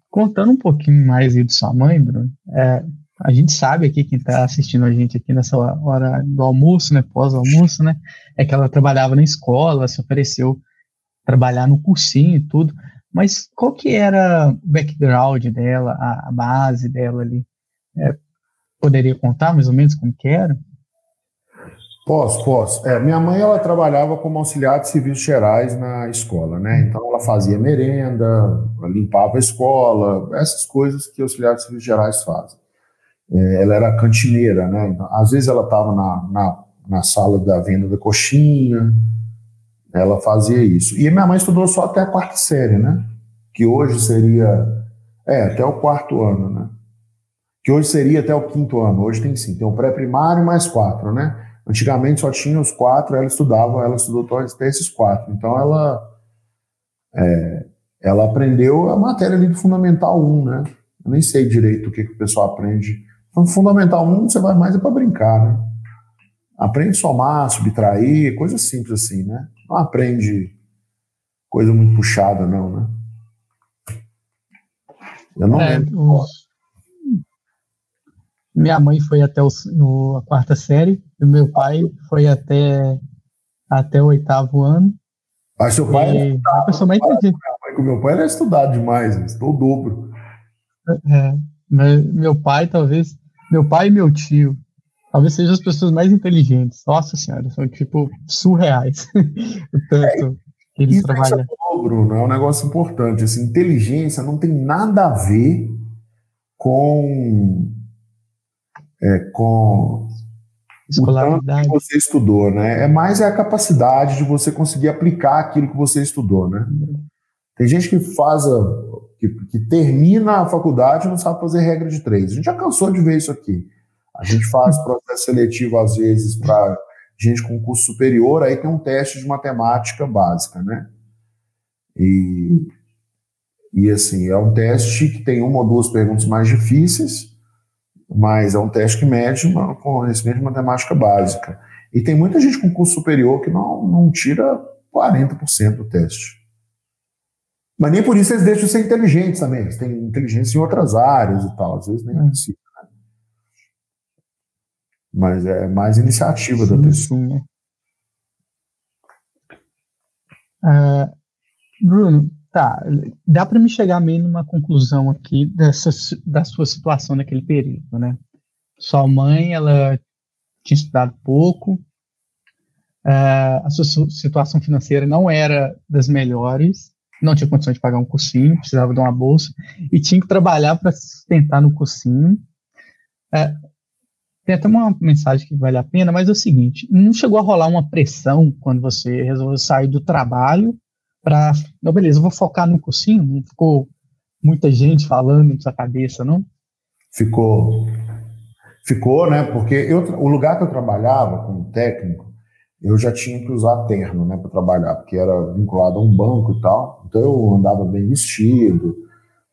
Contando um pouquinho mais aí de sua mãe, Bruno, é, a gente sabe aqui, quem está assistindo a gente aqui nessa hora do almoço, né, pós-almoço, né, é que ela trabalhava na escola, se ofereceu trabalhar no cursinho e tudo, mas qual que era o background dela, a, a base dela ali? É, poderia contar mais ou menos como que era? Posso, posso. É, minha mãe ela trabalhava como auxiliar de serviços gerais na escola, né? Então ela fazia merenda, limpava a escola, essas coisas que auxiliar de serviços gerais fazem. É, ela era cantineira, né? Então, às vezes ela estava na, na, na, sala da venda da coxinha, ela fazia isso. E minha mãe estudou só até a quarta série, né? Que hoje seria. É, até o quarto ano, né? Que hoje seria até o quinto ano. Hoje tem sim, tem o pré-primário mais quatro, né? Antigamente só tinha os quatro, ela estudava, ela estudou até esses quatro. Então ela é, ela aprendeu a matéria ali do Fundamental 1, né? Eu nem sei direito o que, que o pessoal aprende. Então, Fundamental 1 você vai mais é para brincar, né? Aprende somar, subtrair, coisa simples assim, né? Não aprende coisa muito puxada, não, né? Eu não é, lembro. O... Minha mãe foi até o, a quarta série, e meu pai foi até, até o oitavo ano. Mas seu pai e, era a pessoa mais O meu pai era estudado demais, estou o dobro. É, meu pai, talvez, meu pai e meu tio, talvez sejam as pessoas mais inteligentes. Nossa senhora, são tipo surreais. o tanto é, que eles isso trabalham. É, Bruno, é um negócio importante. Assim, inteligência não tem nada a ver com é, com escolaridade que você estudou, né? É mais a capacidade de você conseguir aplicar aquilo que você estudou, né? Tem gente que faz a, que, que termina a faculdade e não sabe fazer regra de três. A gente já cansou de ver isso aqui. A gente faz processo seletivo às vezes para gente com curso superior, aí tem um teste de matemática básica, né? E E assim, é um teste que tem uma ou duas perguntas mais difíceis, mas é um teste que mede uma, conhecimento de matemática básica. E tem muita gente com curso superior que não, não tira 40% do teste. Mas nem por isso eles deixam de ser inteligentes também. Eles têm inteligência em outras áreas e tal. Às vezes nem precisa. Né? Mas é mais iniciativa sim, da pessoa. Sim. Uh, Bruno, tá. Dá para me chegar meio numa conclusão aqui dessa, da sua situação naquele período, né? Sua mãe, ela tinha estudado pouco, uh, a sua situação financeira não era das melhores, não tinha condição de pagar um cursinho, precisava de uma bolsa, e tinha que trabalhar para sustentar no cursinho. Uh, tem até uma mensagem que vale a pena, mas é o seguinte: não chegou a rolar uma pressão quando você resolveu sair do trabalho para. Não, beleza, vou focar no cursinho? Não ficou muita gente falando na sua cabeça, não? Ficou. Ficou, né? Porque eu, o lugar que eu trabalhava como técnico, eu já tinha que usar terno, né, para trabalhar, porque era vinculado a um banco e tal. Então eu andava bem vestido,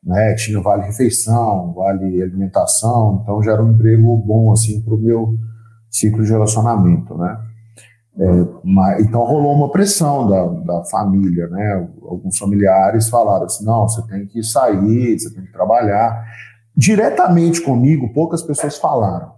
né? Tinha vale refeição, vale alimentação, então já era um emprego bom assim para o meu ciclo de relacionamento, né? É, mas, então rolou uma pressão da, da família, né? Alguns familiares falaram assim: não, você tem que sair, você tem que trabalhar. Diretamente comigo, poucas pessoas falaram,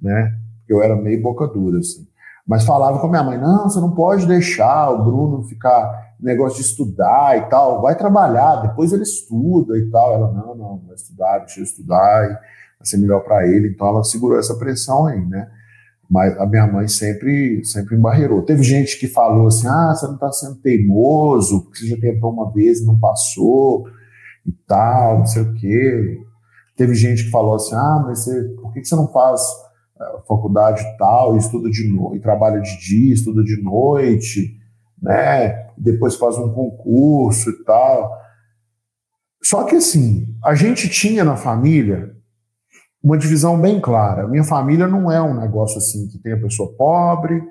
né? Eu era meio boca dura, assim. Mas falava com a minha mãe: não, você não pode deixar o Bruno ficar negócio de estudar e tal, vai trabalhar, depois ele estuda e tal. Ela: não, não, vai estudar, deixa eu estudar, vai ser melhor para ele. Então ela segurou essa pressão aí, né? Mas a minha mãe sempre, sempre embarreirou. Teve gente que falou assim: ah, você não está sendo teimoso, porque você já tentou uma vez e não passou, e tal, não sei o quê. Teve gente que falou assim: ah, mas você, por que você não faz faculdade tal, estuda de noite, trabalha de dia, estuda de noite, né? Depois faz um concurso e tal. Só que assim, a gente tinha na família uma divisão bem clara. Minha família não é um negócio assim que tem a pessoa pobre,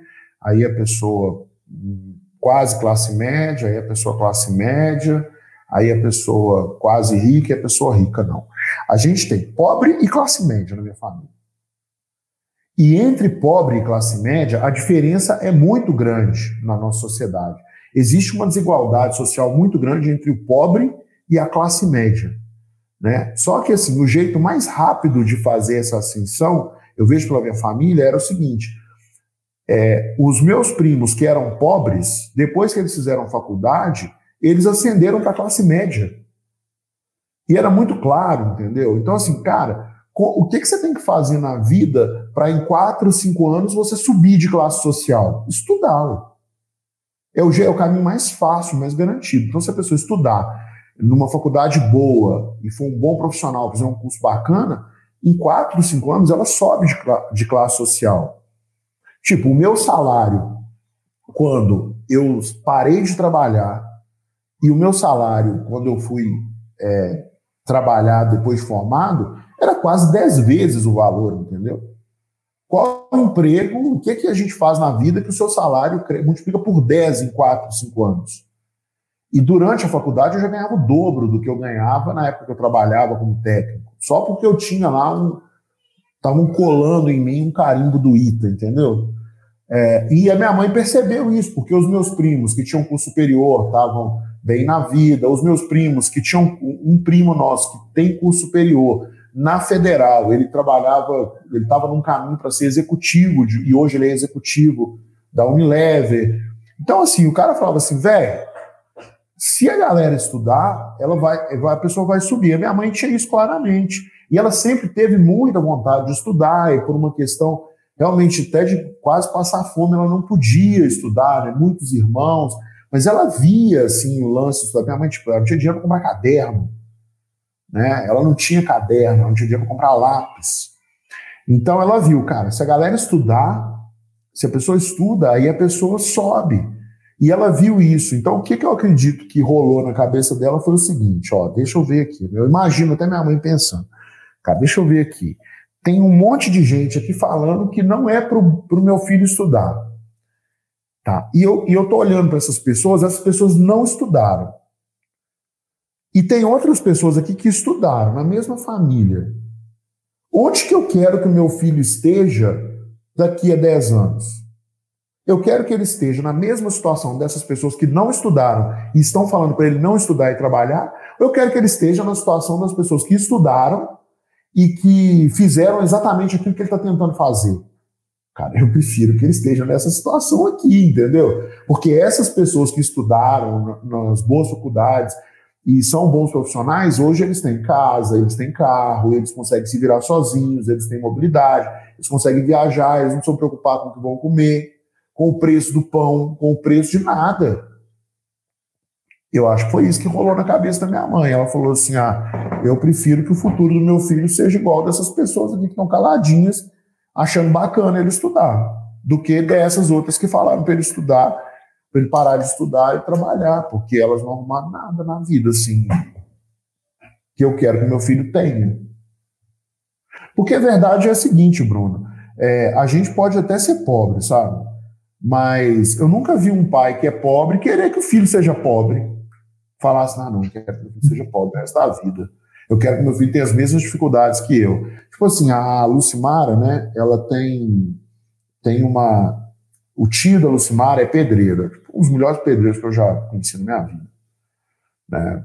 aí a pessoa hum, quase classe média, aí a pessoa classe média, aí a pessoa quase rica e a pessoa rica, não. A gente tem pobre e classe média na minha família. E entre pobre e classe média, a diferença é muito grande na nossa sociedade. Existe uma desigualdade social muito grande entre o pobre e a classe média. Né? Só que assim, o jeito mais rápido de fazer essa ascensão, eu vejo pela minha família, era o seguinte: é, os meus primos que eram pobres, depois que eles fizeram faculdade, eles ascenderam para a classe média. E era muito claro, entendeu? Então, assim, cara, o que, que você tem que fazer na vida para em quatro, cinco anos você subir de classe social? Estudar. É o, é o caminho mais fácil, mais garantido. Então, se a pessoa estudar numa faculdade boa e for um bom profissional, fizer um curso bacana, em quatro, cinco anos ela sobe de, de classe social. Tipo, o meu salário, quando eu parei de trabalhar, e o meu salário, quando eu fui é, trabalhar depois de formado, era quase dez vezes o valor, entendeu? Qual o emprego, o que, é que a gente faz na vida que o seu salário multiplica por 10 em 4, 5 anos? E durante a faculdade eu já ganhava o dobro do que eu ganhava na época que eu trabalhava como técnico. Só porque eu tinha lá um. Estavam colando em mim um carimbo do ITA, entendeu? É, e a minha mãe percebeu isso, porque os meus primos que tinham curso superior estavam bem na vida, os meus primos que tinham um primo nosso que tem curso superior na federal, ele trabalhava, ele estava num caminho para ser executivo, de, e hoje ele é executivo da Unilever. Então, assim, o cara falava assim, velho, se a galera estudar, ela vai, a pessoa vai subir. A minha mãe tinha isso claramente. E ela sempre teve muita vontade de estudar, e por uma questão realmente até de quase passar fome, ela não podia estudar, né? muitos irmãos, mas ela via assim o lance da minha mãe, tipo, ela não tinha dinheiro para comprar caderno, né? Ela não tinha caderno, não tinha dinheiro comprar lápis. Então ela viu, cara, se a galera estudar, se a pessoa estuda, aí a pessoa sobe. E ela viu isso. Então, o que, que eu acredito que rolou na cabeça dela foi o seguinte: ó, deixa eu ver aqui. Eu imagino até minha mãe pensando, cara, deixa eu ver aqui. Tem um monte de gente aqui falando que não é para o meu filho estudar. Tá? E eu, e eu tô olhando para essas pessoas, essas pessoas não estudaram. E tem outras pessoas aqui que estudaram na mesma família. Onde que eu quero que o meu filho esteja daqui a 10 anos? Eu quero que ele esteja na mesma situação dessas pessoas que não estudaram e estão falando para ele não estudar e trabalhar, ou eu quero que ele esteja na situação das pessoas que estudaram e que fizeram exatamente aquilo que ele está tentando fazer. Cara, eu prefiro que ele esteja nessa situação aqui, entendeu? Porque essas pessoas que estudaram nas boas faculdades e são bons profissionais, hoje eles têm casa, eles têm carro, eles conseguem se virar sozinhos, eles têm mobilidade, eles conseguem viajar, eles não são preocupados com o que vão comer, com o preço do pão, com o preço de nada. Eu acho que foi isso que rolou na cabeça da minha mãe. Ela falou assim: ah, eu prefiro que o futuro do meu filho seja igual dessas pessoas aqui que estão caladinhas, achando bacana ele estudar, do que dessas outras que falaram para ele estudar, para ele parar de estudar e trabalhar, porque elas não arrumaram nada na vida, assim, que eu quero que meu filho tenha. Porque a verdade é a seguinte, Bruno: é, a gente pode até ser pobre, sabe? Mas eu nunca vi um pai que é pobre querer que o filho seja pobre falasse, ah, não, eu quero que meu filho seja pobre o resto da vida. Eu quero que meu filho tenha as mesmas dificuldades que eu. Tipo assim, a Lucimara, né, ela tem, tem uma... O tio da Lucimara é pedreira, tipo, um dos melhores pedreiros que eu já conheci na minha vida. Né?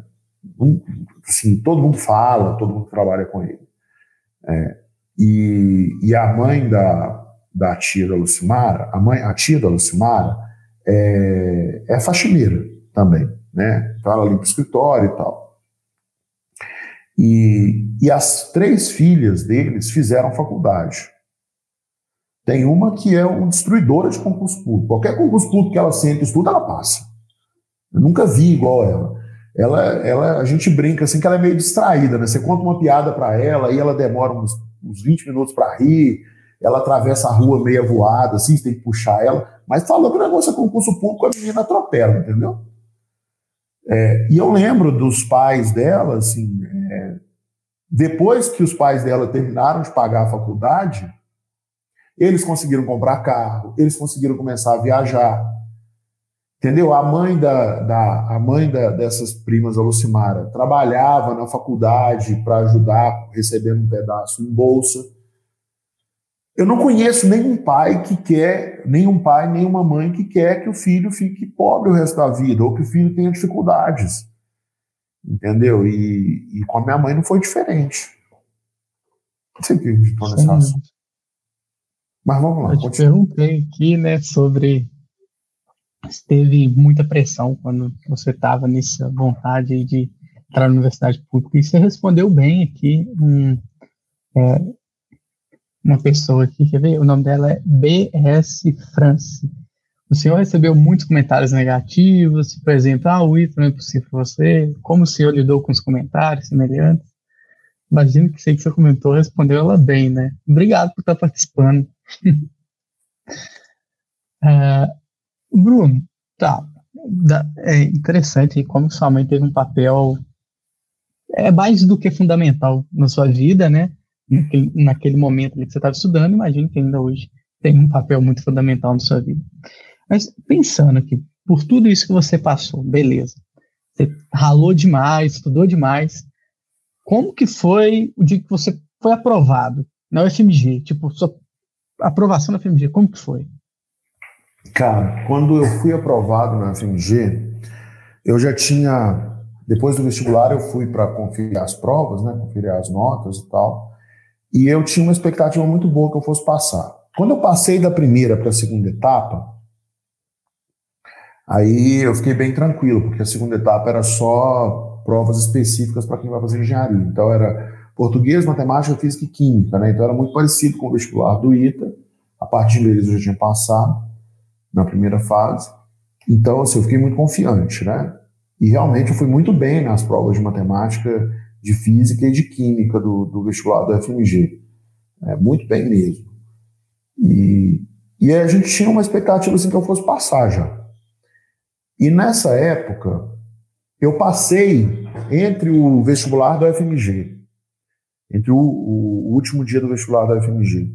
Assim, todo mundo fala, todo mundo trabalha com ele. É, e, e a mãe da, da tia da Lucimara, a, mãe, a tia da Lucimara é, é faxineira também né? Então ela limpa o escritório e tal. E, e as três filhas deles fizeram faculdade. Tem uma que é uma destruidora de concurso público. Qualquer concurso público que ela sente estuda, ela passa. Eu nunca vi igual ela. Ela, ela. A gente brinca assim que ela é meio distraída, né? Você conta uma piada para ela e ela demora uns, uns 20 minutos para rir, ela atravessa a rua meia voada, assim, você tem que puxar ela. Mas falou que o negócio é concurso público, a menina atropela, entendeu? É, e eu lembro dos pais dela, assim, é, depois que os pais dela terminaram de pagar a faculdade, eles conseguiram comprar carro, eles conseguiram começar a viajar. Entendeu? A mãe da, da a mãe da, dessas primas, a Lucimara, trabalhava na faculdade para ajudar, recebendo um pedaço em bolsa. Eu não conheço nenhum pai que quer, nenhum pai, nenhuma mãe que quer que o filho fique pobre o resto da vida, ou que o filho tenha dificuldades. Entendeu? E, e com a minha mãe não foi diferente. Não sei o que a gente nesse assunto. Mas vamos lá. Eu te perguntei aqui, né, sobre se teve muita pressão quando você estava nessa vontade de entrar na universidade pública. E você respondeu bem aqui. Um, é, uma pessoa aqui, quer ver? O nome dela é BS France. O senhor recebeu muitos comentários negativos, por exemplo, ah, o ITA não é possível para você, como o senhor lidou com os comentários semelhantes? Imagino que sei que você comentou, respondeu ela bem, né? Obrigado por estar participando. Uh, Bruno, tá, é interessante como sua mãe teve um papel é mais do que fundamental na sua vida, né? naquele, naquele momento que você estava estudando, imagino que ainda hoje tem um papel muito fundamental na sua vida. Mas pensando aqui, por tudo isso que você passou, beleza, você ralou demais, estudou demais, como que foi o dia que você foi aprovado na UFMG? Tipo, sua aprovação na UFMG, como que foi? Cara, quando eu fui aprovado na UFMG, eu já tinha, depois do vestibular, eu fui para conferir as provas, né, conferir as notas e tal, e eu tinha uma expectativa muito boa que eu fosse passar. Quando eu passei da primeira para a segunda etapa, aí eu fiquei bem tranquilo, porque a segunda etapa era só provas específicas para quem vai fazer engenharia. Então era português, matemática, física e química, né? Então era muito parecido com o vestibular do ITA. A parte de inglês eu já tinha passado na primeira fase. Então, assim, eu fiquei muito confiante, né? E realmente eu fui muito bem nas provas de matemática de física e de química do, do vestibular do FMG. É, muito bem mesmo. E, e a gente tinha uma expectativa assim que eu fosse passar já. E nessa época, eu passei entre o vestibular do FMG, entre o, o, último dia do vestibular do FMG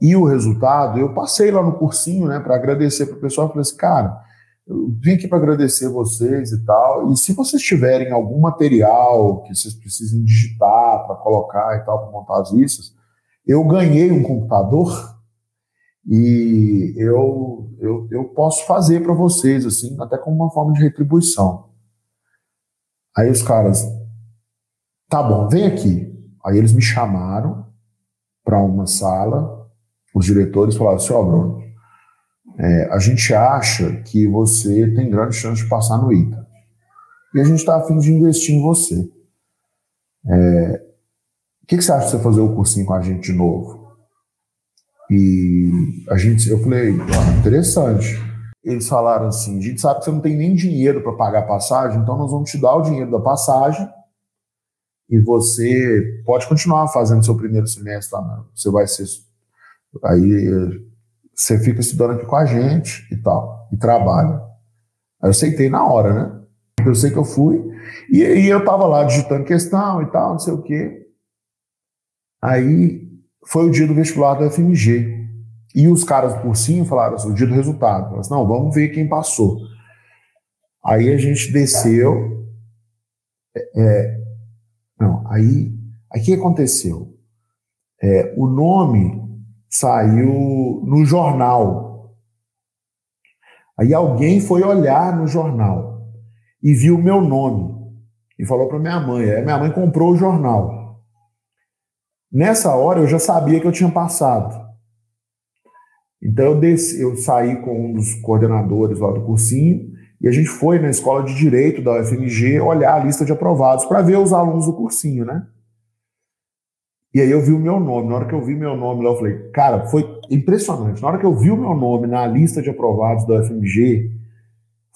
e o resultado, eu passei lá no cursinho, né, para agradecer para o pessoal, falei assim, cara, eu vim aqui para agradecer vocês e tal. E se vocês tiverem algum material que vocês precisem digitar para colocar e tal, para montar as listas, eu ganhei um computador e eu, eu, eu posso fazer para vocês, assim, até como uma forma de retribuição. Aí os caras, tá bom, vem aqui. Aí eles me chamaram para uma sala, os diretores falaram assim, ó, oh, Bruno, é, a gente acha que você tem grande chance de passar no ITA. E a gente está afim de investir em você. É, o que, que, você acha de você fazer o cursinho com a gente de novo? E a gente, eu falei, interessante. Eles falaram assim: a gente sabe que você não tem nem dinheiro para pagar a passagem, então nós vamos te dar o dinheiro da passagem e você pode continuar fazendo seu primeiro semestre lá. Você vai ser. Aí você fica estudando aqui com a gente e tal, e trabalha. Aí eu aceitei na hora, né? Eu sei que eu fui, e, e eu tava lá digitando questão e tal, não sei o quê. Aí foi o dia do vestibular da FMG. E os caras do cursinho falaram assim, o dia do resultado. Falaram assim, não, vamos ver quem passou. Aí a gente desceu. É, é não, aí o que aconteceu? É, o nome saiu no jornal. Aí alguém foi olhar no jornal e viu o meu nome e falou para minha mãe. Aí minha mãe comprou o jornal. Nessa hora eu já sabia que eu tinha passado. Então eu, desci, eu saí com um dos coordenadores lá do cursinho e a gente foi na escola de direito da UFMG olhar a lista de aprovados para ver os alunos do cursinho, né? E aí eu vi o meu nome. Na hora que eu vi meu nome lá, eu falei, cara, foi impressionante. Na hora que eu vi o meu nome na lista de aprovados da FMG,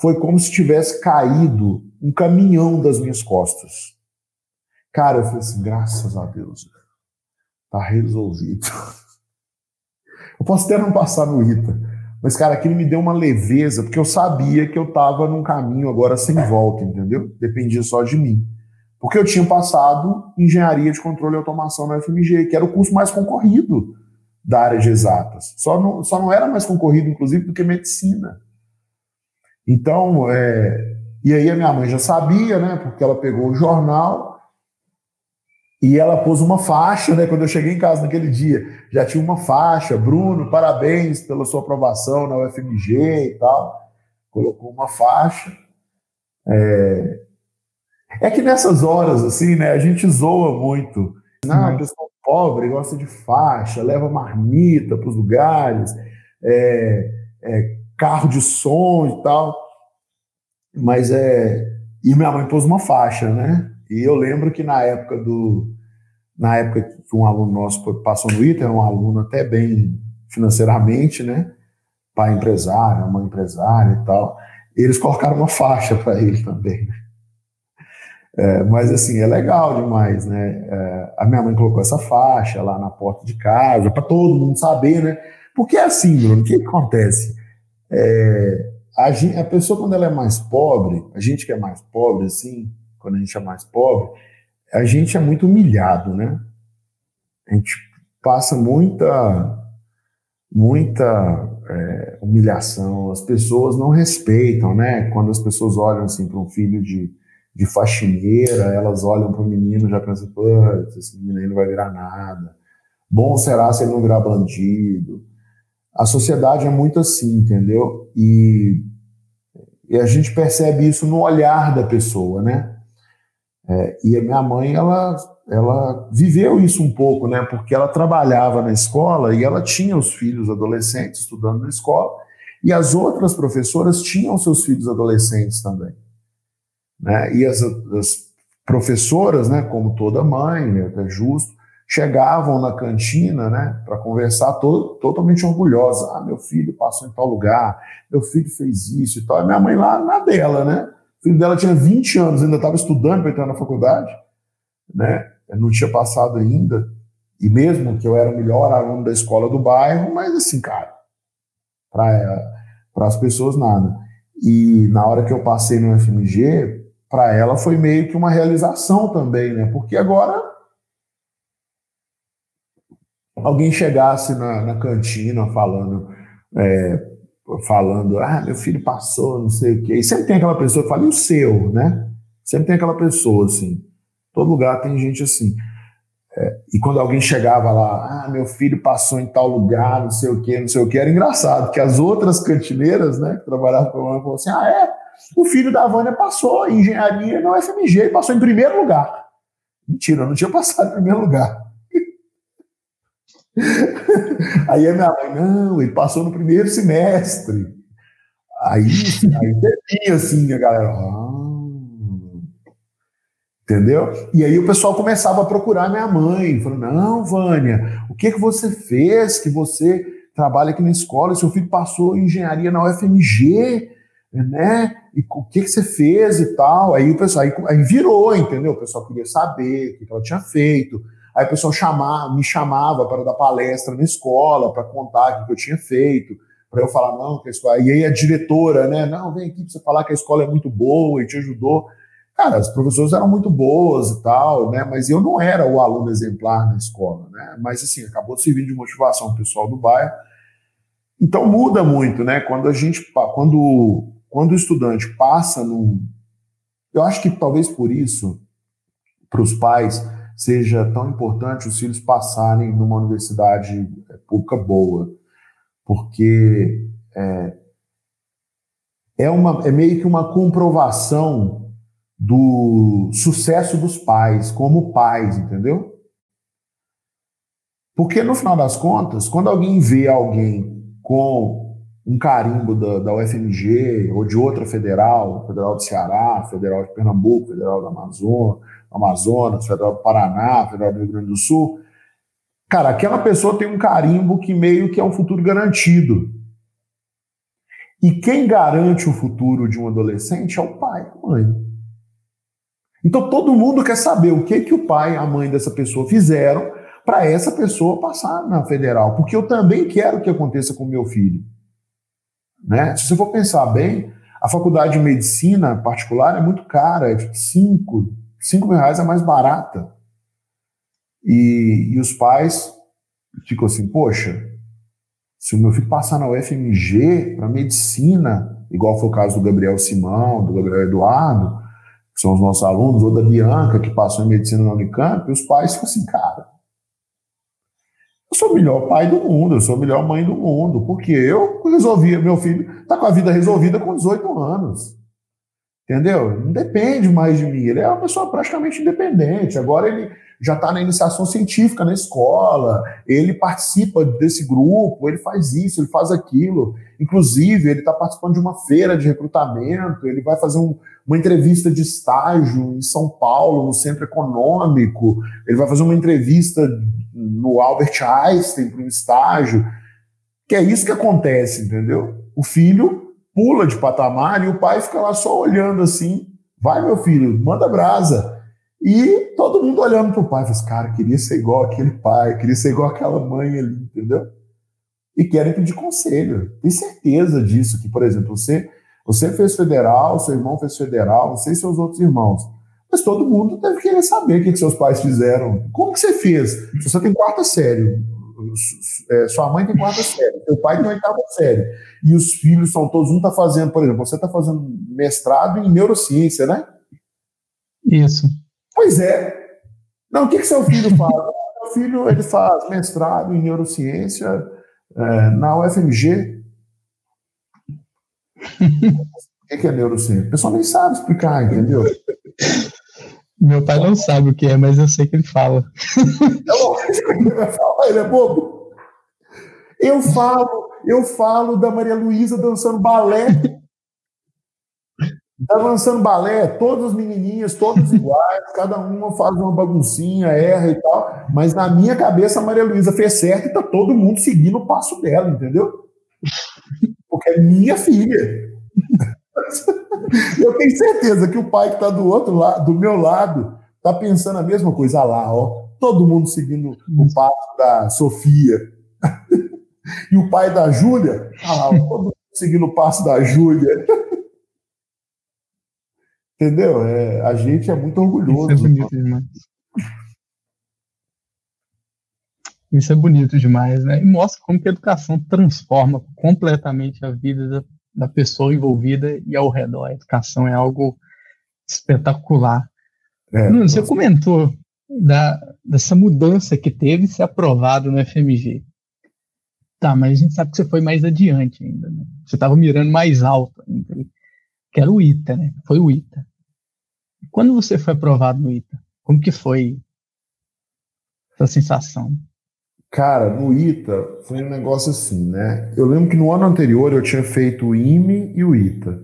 foi como se tivesse caído um caminhão das minhas costas. Cara, eu falei assim, graças a Deus, tá resolvido. Eu posso até não passar no ITA, mas, cara, aquilo me deu uma leveza, porque eu sabia que eu estava num caminho agora sem volta, entendeu? Dependia só de mim. Porque eu tinha passado engenharia de controle e automação na FMG, que era o curso mais concorrido da área de exatas. Só não, só não era mais concorrido, inclusive, do que medicina. Então, é, e aí a minha mãe já sabia, né? Porque ela pegou o jornal e ela pôs uma faixa, né? Quando eu cheguei em casa naquele dia, já tinha uma faixa. Bruno, parabéns pela sua aprovação na UFMG e tal. Colocou uma faixa. É, é que nessas horas, assim, né, a gente zoa muito. Não, o pessoal pobre gosta de faixa, leva marmita para os lugares, é, é, carro de som e tal. Mas é. E minha mãe pôs uma faixa, né? E eu lembro que na época do. Na época que um aluno nosso passou no ITA, era um aluno até bem financeiramente, né? Pai empresário, mãe empresária e tal. Eles colocaram uma faixa para ele também. É, mas assim, é legal demais, né? É, a minha mãe colocou essa faixa lá na porta de casa, para todo mundo saber, né? Porque é assim, Bruno, o que, que acontece? É, a, gente, a, pessoa, quando ela é mais pobre, a gente que é mais pobre, assim, quando a gente é mais pobre, a gente é muito humilhado, né? A gente passa muita, muita é, humilhação, as pessoas não respeitam, né? Quando as pessoas olham assim para um filho de de faxineira, elas olham para o menino já pensam, putz, esse menino não vai virar nada. Bom será se ele não virar bandido. A sociedade é muito assim, entendeu? E, e a gente percebe isso no olhar da pessoa, né? É, e a minha mãe, ela, ela viveu isso um pouco, né? Porque ela trabalhava na escola e ela tinha os filhos adolescentes estudando na escola, e as outras professoras tinham seus filhos adolescentes também. Né? E as, as professoras, né, como toda mãe, né, é justo, chegavam na cantina né, para conversar todo, totalmente orgulhosa. Ah, meu filho passou em tal lugar, meu filho fez isso e tal. E minha mãe lá na dela, né? O filho dela tinha 20 anos, ainda estava estudando para entrar na faculdade, né? Não tinha passado ainda. E mesmo que eu era o melhor aluno da escola do bairro, mas assim, cara, para as pessoas nada. E na hora que eu passei no FMG, para ela foi meio que uma realização também, né? Porque agora alguém chegasse na, na cantina falando, é, falando, ah, meu filho passou, não sei o quê. E sempre tem aquela pessoa que fala, e o seu, né? Sempre tem aquela pessoa, assim. Todo lugar tem gente assim. É, e quando alguém chegava lá, ah, meu filho passou em tal lugar, não sei o quê, não sei o quê, era engraçado, que as outras cantineiras, né, que trabalhavam com ela, falavam assim, ah, é, o filho da Vânia passou em engenharia na UFMG passou em primeiro lugar. Mentira, não tinha passado em primeiro lugar. Aí a minha mãe, não, ele passou no primeiro semestre. Aí, aí assim, a galera, ah, entendeu? E aí o pessoal começava a procurar minha mãe, falando, não, Vânia, o que que você fez que você trabalha aqui na escola, seu filho passou engenharia na UFMG, né? E o que que você fez e tal? Aí o pessoal, aí, aí virou, entendeu? O pessoal queria saber o que ela tinha feito, Aí o pessoal chamava, me chamava para dar palestra na escola, para contar o que eu tinha feito, para eu falar, não, que a escola. E aí a diretora, né? Não, vem aqui para você falar que a escola é muito boa e te ajudou. Cara, as professoras eram muito boas e tal, né? Mas eu não era o aluno exemplar na escola, né? Mas assim, acabou servindo de motivação o pessoal do bairro. Então muda muito, né? Quando a gente, quando, quando o estudante passa num, eu acho que talvez por isso, para os pais, seja tão importante os filhos passarem numa universidade é, pública boa, porque é, é, uma, é meio que uma comprovação do sucesso dos pais, como pais, entendeu? Porque no final das contas, quando alguém vê alguém com um carimbo da, da UFMG ou de outra federal, Federal do Ceará, Federal de Pernambuco, Federal da Amazônia, Amazonas, Federal do Paraná, Federal do Rio Grande do Sul. Cara, aquela pessoa tem um carimbo que meio que é um futuro garantido. E quem garante o futuro de um adolescente é o pai, a mãe. Então todo mundo quer saber o que que o pai e a mãe dessa pessoa fizeram para essa pessoa passar na federal, porque eu também quero que aconteça com meu filho. Né? Se você for pensar bem, a faculdade de medicina particular é muito cara, é tipo 5, 5 mil reais é mais barata. E, e os pais ficam assim, poxa, se o meu filho passar na UFMG para medicina, igual foi o caso do Gabriel Simão, do Gabriel Eduardo, que são os nossos alunos, ou da Bianca, que passou em medicina na Unicamp, os pais ficam assim, cara, eu sou o melhor pai do mundo, eu sou a melhor mãe do mundo, porque eu resolvi, meu filho está com a vida resolvida com 18 anos. Entendeu? Não depende mais de mim. Ele é uma pessoa praticamente independente. Agora ele já está na iniciação científica na escola, ele participa desse grupo, ele faz isso, ele faz aquilo. Inclusive, ele está participando de uma feira de recrutamento, ele vai fazer um, uma entrevista de estágio em São Paulo, no centro econômico, ele vai fazer uma entrevista no Albert Einstein para um estágio. Que é isso que acontece, entendeu? O filho pula de patamar e o pai fica lá só olhando assim. Vai, meu filho, manda brasa. E todo mundo olhando pro pai, faz, cara, queria ser igual aquele pai, queria ser igual aquela mãe ali, entendeu? E querem pedir conselho. Tem certeza disso, que, por exemplo, você, você fez federal, seu irmão fez federal, você e seus outros irmãos. Mas todo mundo deve querer saber o que, que seus pais fizeram. Como que você fez? Você tem quarta série, é, sua mãe tem quarta série, seu pai tem oitava série, e os filhos são todos, um está fazendo, por exemplo, você está fazendo mestrado em neurociência, né? Isso. Pois é. Não, o que, que seu filho faz? meu filho ele faz mestrado em neurociência é, na UFMG. o que, que é neurociência? O pessoal nem sabe explicar, entendeu? Meu pai não sabe o que é, mas eu sei que ele fala. É ele é bobo. Eu falo, eu falo da Maria Luísa dançando balé. Tá dançando balé, todas as menininhas, todas iguais, cada uma faz uma baguncinha, erra e tal, mas na minha cabeça a Maria Luísa fez certo e tá todo mundo seguindo o passo dela, entendeu? Porque é minha filha. Eu tenho certeza que o pai que está do outro lado, do meu lado, está pensando a mesma coisa ah lá, ó. Todo mundo seguindo o passo da Sofia. e o pai da Júlia, ah lá, ó, todo mundo seguindo o passo da Júlia. Entendeu? É, a gente é muito orgulhoso. Isso é bonito demais. Isso é bonito demais, né? E mostra como que a educação transforma completamente a vida da, da pessoa envolvida e ao redor. A educação é algo espetacular. É, Nuno, você comentou da, dessa mudança que teve ser aprovado no FMG. Tá, mas a gente sabe que você foi mais adiante ainda, né? Você estava mirando mais alto ainda, que era o ITA, né? Foi o ITA. Quando você foi aprovado no ITA, como que foi essa sensação? Cara, no ITA foi um negócio assim, né? Eu lembro que no ano anterior eu tinha feito o IME e o ITA.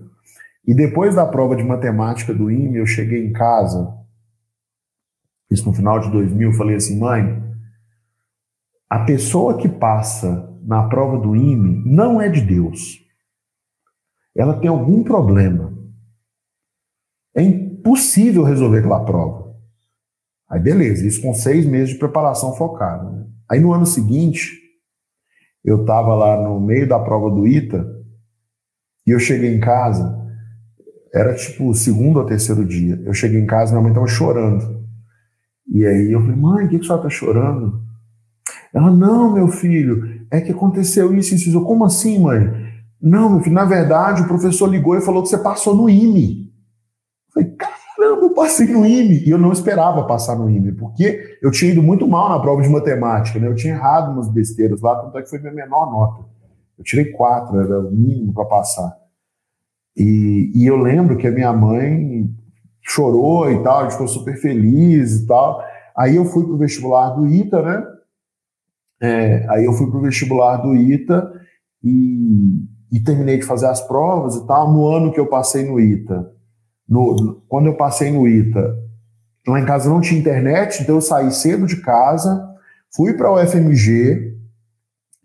E depois da prova de matemática do IME, eu cheguei em casa, isso no final de 2000, falei assim, mãe, a pessoa que passa na prova do IME não é de Deus. Ela tem algum problema. É impossível resolver aquela prova. Aí beleza, isso com seis meses de preparação focada. Né? Aí no ano seguinte, eu estava lá no meio da prova do ITA e eu cheguei em casa, era tipo o segundo ou terceiro dia. Eu cheguei em casa, minha mãe estava chorando. E aí eu falei, mãe, o que, que a senhora está chorando? Ela, não, meu filho, é que aconteceu isso e isso. Como assim, mãe? Não, meu filho, na verdade, o professor ligou e falou que você passou no IME. Eu falei, caramba, eu passei no IME. E eu não esperava passar no IME, porque eu tinha ido muito mal na prova de matemática, né? Eu tinha errado umas besteiras lá, tanto é que foi minha menor nota. Eu tirei quatro, era o mínimo para passar. E, e eu lembro que a minha mãe chorou e tal, a gente ficou super feliz e tal. Aí eu fui para o vestibular do ITA, né? É, aí eu fui para o vestibular do ITA e, e, terminei de fazer as provas e tal. No ano que eu passei no ITA, no, quando eu passei no ITA, lá em casa não tinha internet, então eu saí cedo de casa, fui para o UFMG,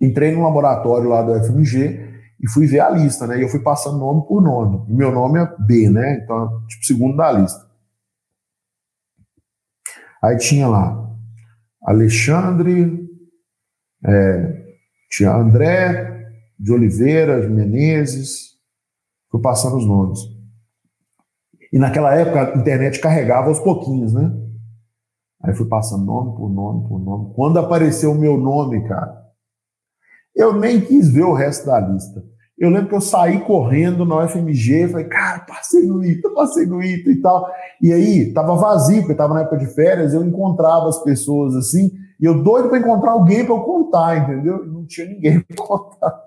entrei no laboratório lá do UFMG e fui ver a lista, né? E eu fui passando nome por nome. E meu nome é B, né? Então, tipo, segundo da lista. Aí tinha lá Alexandre, é, tinha André de Oliveira, de Menezes, fui passando os nomes. E naquela época a internet carregava aos pouquinhos, né? Aí fui passando nome por nome por nome. Quando apareceu o meu nome, cara, eu nem quis ver o resto da lista. Eu lembro que eu saí correndo na UFMG, falei, cara, passei no ITA, passei no ITA e tal. E aí, tava vazio, porque tava na época de férias, eu encontrava as pessoas assim, e eu doido para encontrar alguém para eu contar, entendeu? Não tinha ninguém para contar.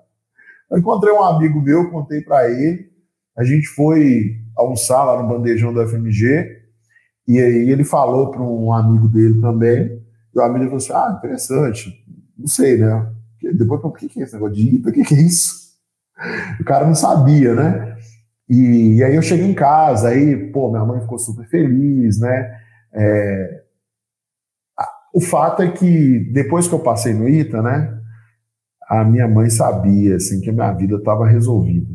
Eu encontrei um amigo meu, contei para ele. A gente foi almoçar lá no bandejão da FMG, e aí ele falou para um amigo dele também. E o amigo falou assim: Ah, interessante. Não sei, né? Depois, o que é esse negócio de ITA? O que é isso? O cara não sabia, né? E, e, aí eu cheguei em casa, aí, pô, minha mãe ficou super feliz, né? É, o fato é que depois que eu passei no ITA, né, a minha mãe sabia assim que a minha vida estava resolvida.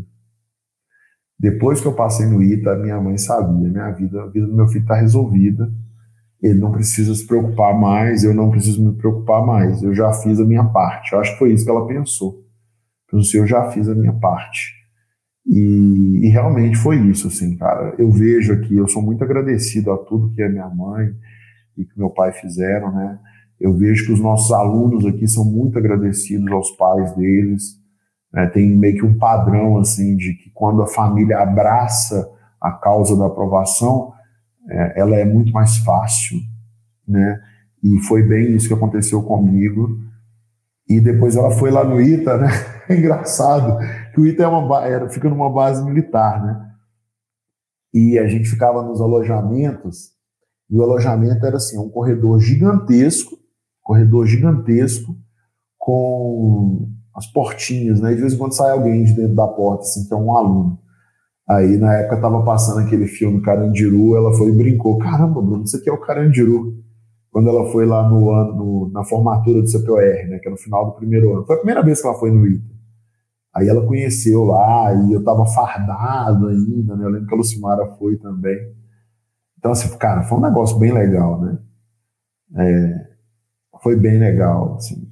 Depois que eu passei no ITA, minha mãe sabia, minha vida, a vida do meu filho está resolvida. Ele não precisa se preocupar mais, eu não preciso me preocupar mais. Eu já fiz a minha parte. Eu acho que foi isso que ela pensou. Pensou assim, eu já fiz a minha parte. E, e realmente foi isso, assim, cara. Eu vejo aqui, eu sou muito agradecido a tudo que a minha mãe, e que meu pai fizeram, né? Eu vejo que os nossos alunos aqui são muito agradecidos aos pais deles. Né? Tem meio que um padrão assim de que quando a família abraça a causa da aprovação, é, ela é muito mais fácil, né? E foi bem isso que aconteceu comigo. E depois ela foi lá no ITA, né? É engraçado que o ITA é uma, era, fica numa base militar, né? E a gente ficava nos alojamentos e o alojamento era assim, um corredor gigantesco, corredor gigantesco, com as portinhas, né? E de vez em quando sai alguém de dentro da porta, assim, que é um aluno. Aí, na época, estava passando aquele filme Carandiru, ela foi e brincou, caramba, Bruno, isso aqui é o Carandiru. Quando ela foi lá no ano, na formatura do CPOR, né, que é no final do primeiro ano. Foi a primeira vez que ela foi no ITA. Aí ela conheceu lá, e eu estava fardado ainda, né? Eu lembro que a Lucimara foi também. Então, assim, cara, foi um negócio bem legal, né? É, foi bem legal, assim,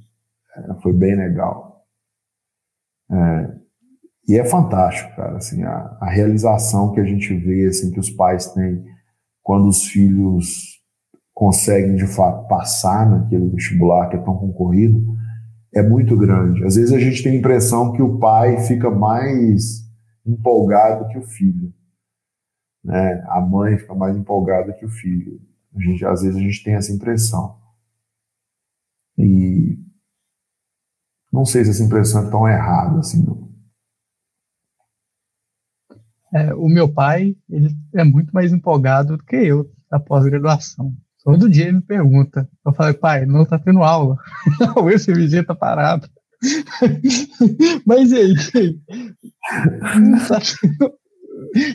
é, foi bem legal. É, e é fantástico, cara, assim, a, a, realização que a gente vê, assim, que os pais têm quando os filhos conseguem de fato passar naquele vestibular que é tão concorrido é muito grande. Às vezes a gente tem a impressão que o pai fica mais empolgado que o filho. Né? A mãe fica mais empolgada que o filho. A gente, às vezes a gente tem essa impressão. E não sei se essa impressão é tão errada assim, não. É, o meu pai, ele é muito mais empolgado do que eu da pós-graduação. Todo dia ele me pergunta. Eu falei, pai, não tá tendo aula. o FMG tá parado. Mas e aí?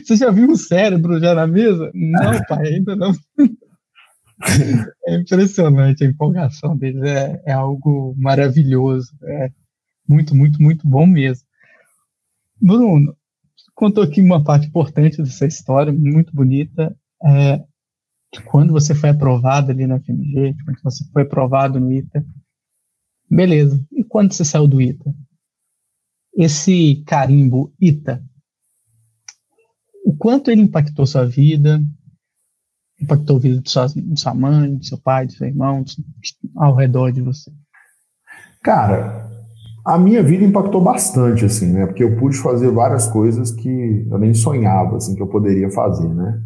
Você já viu o cérebro já na mesa? Não, pai, ainda não. É impressionante a empolgação deles, é, é algo maravilhoso, é muito, muito, muito bom mesmo. Bruno, contou aqui uma parte importante dessa história, muito bonita, é, quando você foi aprovado ali na FMG, quando você foi aprovado no ITA, beleza, e quando você saiu do ITA? Esse carimbo ITA, o quanto ele impactou sua vida, impactou a vida de sua, de sua mãe, de seu pai, de seu irmão, de, ao redor de você? Cara, a minha vida impactou bastante, assim, né? Porque eu pude fazer várias coisas que eu nem sonhava, assim, que eu poderia fazer, né?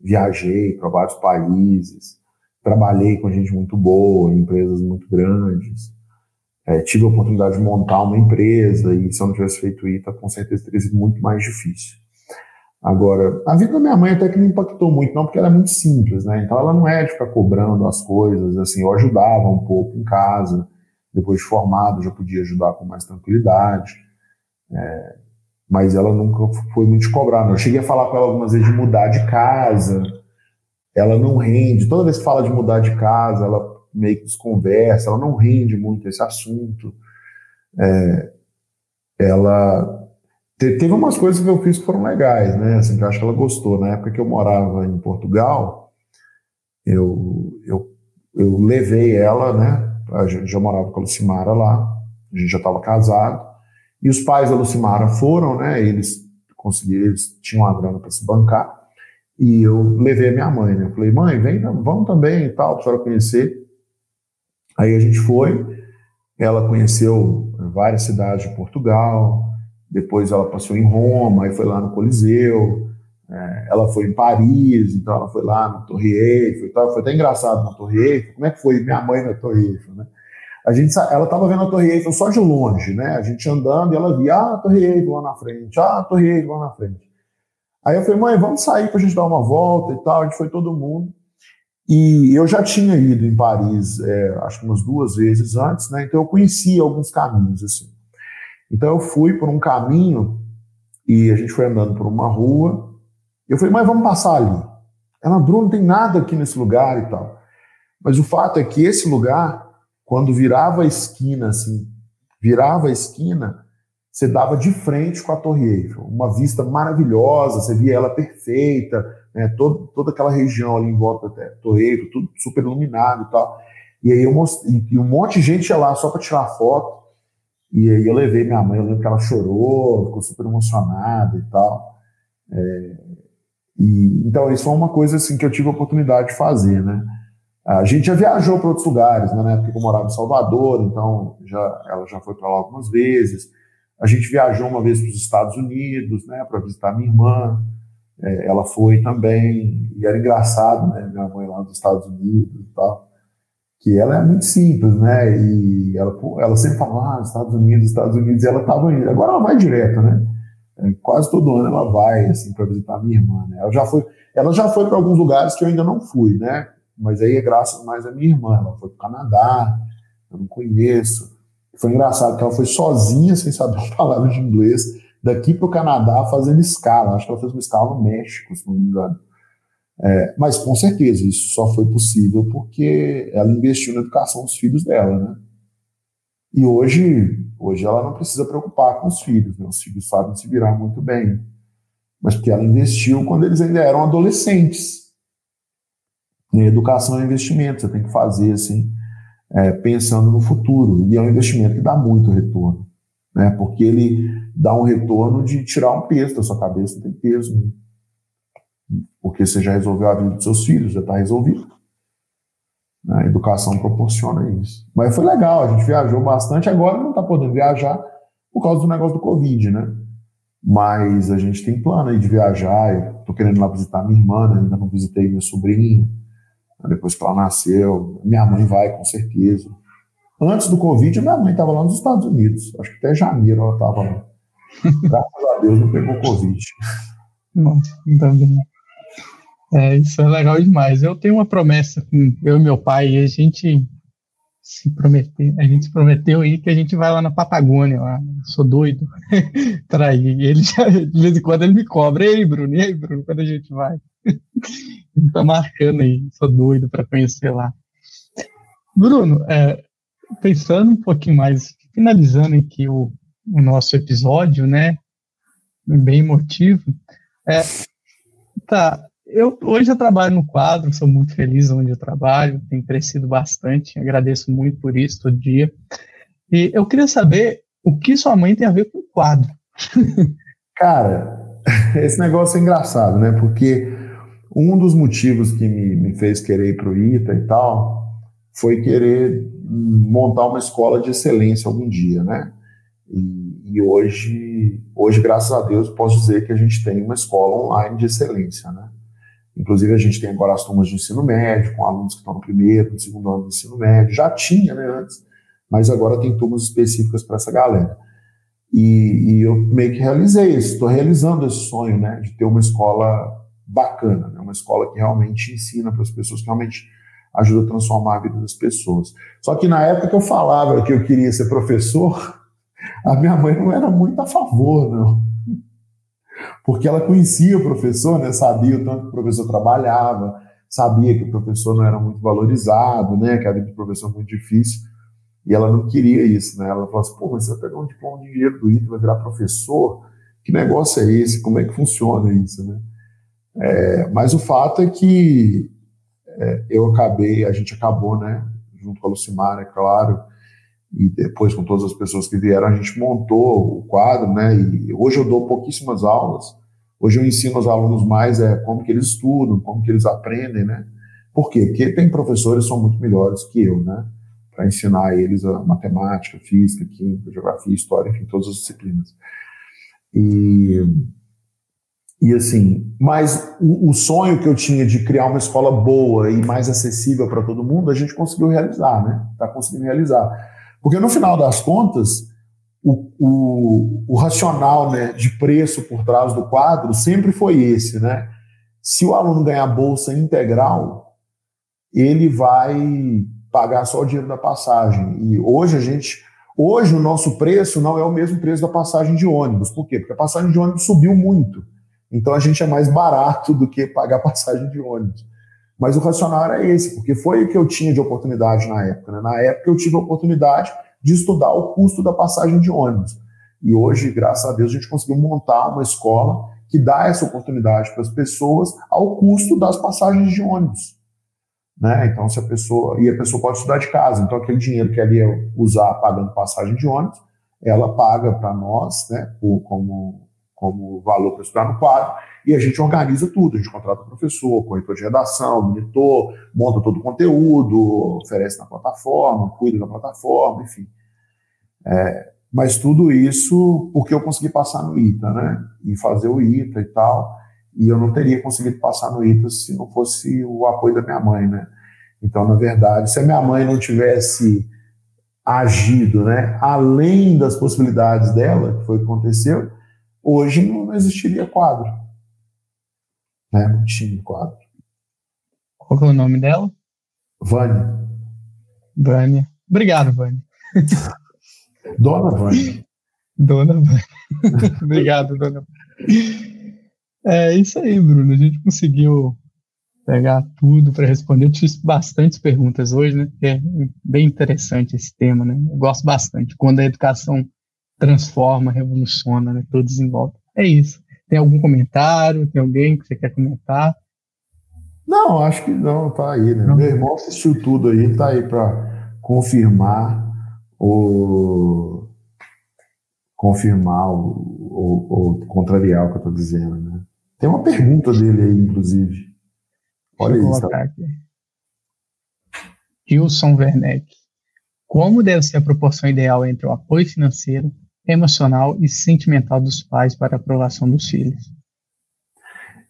Viajei para vários países, trabalhei com gente muito boa, em empresas muito grandes. É, tive a oportunidade de montar uma empresa e se eu não tivesse feito ITA, com certeza teria sido muito mais difícil. Agora, a vida da minha mãe até que não impactou muito, não, porque ela é muito simples, né? Então ela não é de ficar cobrando as coisas, assim, eu ajudava um pouco em casa, depois de formado já podia ajudar com mais tranquilidade, é, mas ela nunca foi muito não. Eu cheguei a falar com ela algumas vezes de mudar de casa, ela não rende, toda vez que fala de mudar de casa, ela meio que desconversa, ela não rende muito esse assunto, é, ela teve umas coisas que eu fiz que foram legais, né? Assim, que eu acho que ela gostou. Na época que eu morava em Portugal, eu, eu, eu levei ela, né? A gente já morava com a Lucimara lá, a gente já estava casado, e os pais da Lucimara foram, né? Eles conseguiram, eles tinham uma grana para se bancar, e eu levei a minha mãe, né? Eu falei, mãe, vem, vamos também e tal, para a senhora conhecer. Aí a gente foi, ela conheceu várias cidades de Portugal, depois ela passou em Roma, aí foi lá no Coliseu, é, ela foi em Paris, então ela foi lá na Torre Eiffel e tal, foi até engraçado na Torre Eiffel, como é que foi minha mãe na Torre Eiffel, né? A gente, ela estava vendo a Torre Eiffel só de longe, né? A gente andando e ela via, ah, a Torre Eiffel lá na frente, ah, a Torre Eiffel lá na frente. Aí eu falei, mãe, vamos sair para a gente dar uma volta e tal, a gente foi todo mundo. E eu já tinha ido em Paris, é, acho que umas duas vezes antes, né? Então eu conhecia alguns caminhos, assim. Então eu fui por um caminho e a gente foi andando por uma rua. Eu falei, mas vamos passar ali. Ela, Bruno, não tem nada aqui nesse lugar e tal. Mas o fato é que esse lugar, quando virava a esquina, assim, virava a esquina, você dava de frente com a Torre Eiffel. Uma vista maravilhosa, você via ela perfeita, né, todo, toda aquela região ali em volta da Torre Eiffel, tudo super iluminado e tal. E aí eu mostrei, e um monte de gente ia lá só para tirar foto. E aí eu levei minha mãe, eu lembro que ela chorou, ficou super emocionada e tal. É, e, então, isso foi uma coisa assim que eu tive a oportunidade de fazer, né? A gente já viajou para outros lugares, né? Na eu morava em Salvador, então já, ela já foi para lá algumas vezes. A gente viajou uma vez para os Estados Unidos, né? Para visitar minha irmã. É, ela foi também, e era engraçado, né? Minha mãe lá nos Estados Unidos e tal que ela é muito simples, né? E ela, ela sempre fala, ah, Estados Unidos, Estados Unidos, e ela estava indo. Agora ela vai direto, né? É, quase todo ano ela vai, assim, para visitar minha irmã, né? Ela já foi, ela já foi para alguns lugares que eu ainda não fui, né? Mas aí é graças mais à minha irmã. Ela foi para o Canadá, eu não conheço. Foi engraçado que ela foi sozinha, sem saber a palavra de inglês, daqui para o Canadá fazendo escala. Acho que ela fez uma escala no México, se não me engano. É, mas com certeza isso só foi possível porque ela investiu na educação dos filhos dela, né? E hoje, hoje ela não precisa preocupar com os filhos, né? Os filhos sabem se virar muito bem, mas porque ela investiu quando eles ainda eram adolescentes. E educação é investimento, você tem que fazer assim, é, pensando no futuro. E é um investimento que dá muito retorno, né? Porque ele dá um retorno de tirar um peso da sua cabeça, tem peso porque você já resolveu a vida dos seus filhos, já está resolvido. A educação proporciona isso. Mas foi legal, a gente viajou bastante. Agora não está podendo viajar por causa do negócio do Covid, né? Mas a gente tem plano aí de viajar. Estou querendo ir lá visitar minha irmã, né? ainda não visitei minha sobrinha. Depois que ela nasceu, minha mãe vai com certeza. Antes do Covid, minha mãe estava lá nos Estados Unidos. Acho que até janeiro ela estava lá. Graças a Deus não pegou Covid. Nossa, ainda bem. É, isso é legal demais. Eu tenho uma promessa com eu e meu pai, a gente se prometeu, a gente se prometeu aí que a gente vai lá na Patagônia, lá. Sou doido para ir. Ele já, de vez em quando ele me cobra, ei, Bruno, e aí, Bruno, quando a gente vai? ele tá marcando aí, sou doido para conhecer lá. Bruno, é, pensando um pouquinho mais, finalizando aqui o, o nosso episódio, né? Bem emotivo. É, tá, eu hoje eu trabalho no quadro, sou muito feliz onde eu trabalho, tem crescido bastante, agradeço muito por isso todo dia. E eu queria saber o que sua mãe tem a ver com o quadro. Cara, esse negócio é engraçado, né? Porque um dos motivos que me, me fez querer ir para o ITA e tal foi querer montar uma escola de excelência algum dia, né? E, e hoje, hoje, graças a Deus, posso dizer que a gente tem uma escola online de excelência, né? Inclusive, a gente tem agora as turmas de ensino médio, com alunos que estão no primeiro, no segundo ano do ensino médio. Já tinha, né, antes, mas agora tem turmas específicas para essa galera. E, e, eu meio que realizei isso, estou realizando esse sonho, né, de ter uma escola bacana, né, uma escola que realmente ensina para as pessoas, que realmente ajuda a transformar a vida das pessoas. Só que na época que eu falava que eu queria ser professor, a minha mãe não era muito a favor, não porque ela conhecia o professor, né, sabia o tanto que o professor trabalhava, sabia que o professor não era muito valorizado, né, que a vida do professor muito difícil, e ela não queria isso, né, ela falou assim, pô, mas você vai pegar um diploma de dinheiro do ITA vai virar professor? Que negócio é esse? Como é que funciona isso, né? É, mas o fato é que é, eu acabei, a gente acabou, né, junto com a Lucimar, é claro, e depois com todas as pessoas que vieram, a gente montou o quadro, né? E hoje eu dou pouquíssimas aulas. Hoje eu ensino aos alunos mais é como que eles estudam, como que eles aprendem, né? Por quê? Porque tem professores que são muito melhores que eu, né? Para ensinar eles a matemática, física, química, geografia, história, enfim, todas as disciplinas. E, e assim, mas o, o sonho que eu tinha de criar uma escola boa e mais acessível para todo mundo, a gente conseguiu realizar, né? Está conseguindo realizar. Porque no final das contas, o, o, o, racional né, de preço por trás do quadro sempre foi esse, né? Se o aluno ganhar bolsa integral, ele vai pagar só o dinheiro da passagem. E hoje a gente, hoje o nosso preço não é o mesmo preço da passagem de ônibus. Por quê? Porque a passagem de ônibus subiu muito. Então a gente é mais barato do que pagar passagem de ônibus. Mas o racional era esse, porque foi o que eu tinha de oportunidade na época. Né? Na época eu tive a oportunidade de estudar o custo da passagem de ônibus. E hoje, graças a Deus, a gente conseguiu montar uma escola que dá essa oportunidade para as pessoas ao custo das passagens de ônibus. Né? Então, se a pessoa. E a pessoa pode estudar de casa. Então, aquele dinheiro que ela ia usar pagando passagem de ônibus, ela paga para nós, né, como, como valor para estudar no quadro, e a gente organiza tudo. A gente contrata professor, corretor de redação, monitor, monta todo o conteúdo, oferece na plataforma, cuida da plataforma, enfim. É, mas tudo isso porque eu consegui passar no ITA, né? E fazer o ITA e tal. E eu não teria conseguido passar no ITA se não fosse o apoio da minha mãe, né? Então, na verdade, se a minha mãe não tivesse agido, né, além das possibilidades dela, que foi o que aconteceu, hoje não existiria quadro né, no time quadro. Qual é o nome dela? Vânia. Vânia. Obrigado, Vânia. Dona Vânia. Dona Vânia. Obrigado, Dona É isso aí, Bruno. A gente conseguiu pegar tudo para responder. Eu tive bastantes perguntas hoje, né? É bem interessante esse tema, né? Eu gosto bastante. Quando a educação transforma, revoluciona, né? Tudo desenvolve. É isso. Tem algum comentário? Tem alguém que você quer comentar? Não, acho que não, tá aí, né? Não. Meu irmão assistiu tudo aí, tá aí para confirmar o confirmar ou, contrariar o que eu tô dizendo, né? Tem uma pergunta dele aí, inclusive. Olha isso. Tá? Gilson Werneck. Como deve ser a proporção ideal entre o apoio financeiro, emocional e sentimental dos pais para a aprovação dos filhos?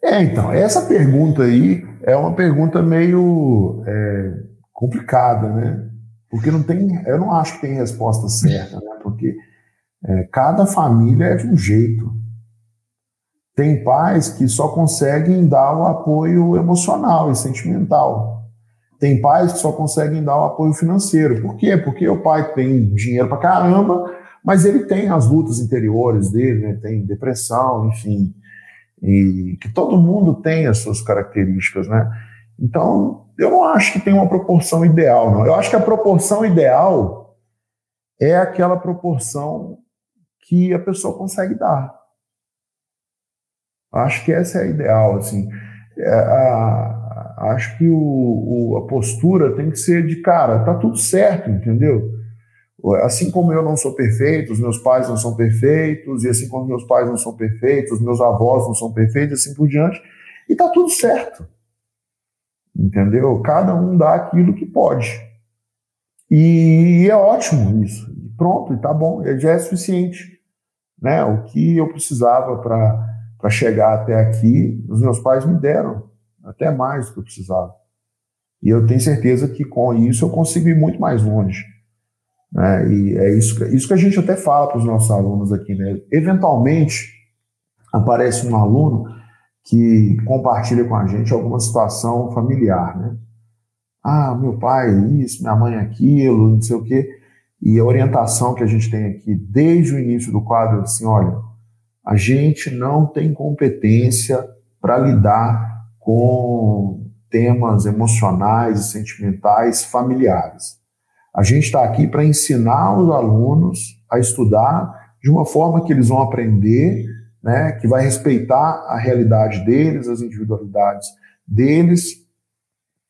É, então, essa pergunta aí é uma pergunta meio é, complicada, né? Porque não tem, eu não acho que tem resposta certa, né? Porque é, cada família é de um jeito. Tem pais que só conseguem dar o apoio emocional e sentimental. Tem pais que só conseguem dar o apoio financeiro. Por quê? Porque o pai tem dinheiro pra caramba, mas ele tem as lutas interiores dele, né? Tem depressão, enfim. E que todo mundo tem as suas características, né? Então, eu não acho que tem uma proporção ideal, não. Eu acho que a proporção ideal é aquela proporção que a pessoa consegue dar. Acho que essa é a ideal, assim. É, a, acho que o, o, a postura tem que ser de cara, tá tudo certo, entendeu? Assim como eu não sou perfeito, os meus pais não são perfeitos, e assim como meus pais não são perfeitos, meus avós não são perfeitos, assim por diante, e tá tudo certo. Entendeu? Cada um dá aquilo que pode. E é ótimo isso. Pronto, tá bom, já é suficiente. Né? O que eu precisava para chegar até aqui, os meus pais me deram, até mais do que eu precisava. E eu tenho certeza que com isso eu consigo ir muito mais longe. Né? E é isso, isso que a gente até fala para os nossos alunos aqui. Né? Eventualmente, aparece um aluno que compartilha com a gente alguma situação familiar, né? Ah, meu pai isso, minha mãe aquilo, não sei o quê. E a orientação que a gente tem aqui desde o início do quadro é assim, olha, a gente não tem competência para lidar com temas emocionais e sentimentais familiares. A gente está aqui para ensinar os alunos a estudar de uma forma que eles vão aprender, né, que vai respeitar a realidade deles, as individualidades deles,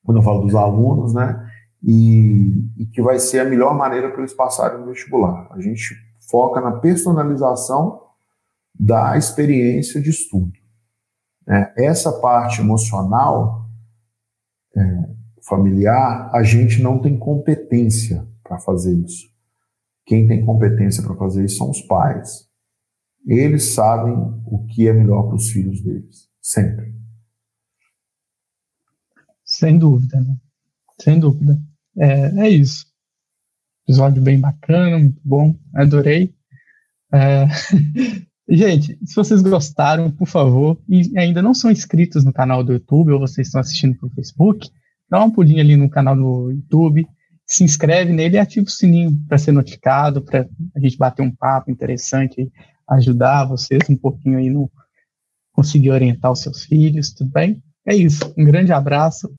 quando eu falo dos alunos, né, e, e que vai ser a melhor maneira para eles passarem no vestibular. A gente foca na personalização da experiência de estudo. Né? Essa parte emocional é, familiar, a gente não tem competência para fazer isso. Quem tem competência para fazer isso são os pais. Eles sabem o que é melhor para os filhos deles, sempre. Sem dúvida, né? Sem dúvida. É, é isso. Episódio bem bacana, muito bom, adorei. É... Gente, se vocês gostaram, por favor, e ainda não são inscritos no canal do YouTube ou vocês estão assistindo pelo Facebook, dá uma pulinha ali no canal do YouTube, se inscreve nele e ativa o sininho para ser notificado, para a gente bater um papo interessante, ajudar vocês um pouquinho aí no conseguir orientar os seus filhos, tudo bem? É isso. Um grande abraço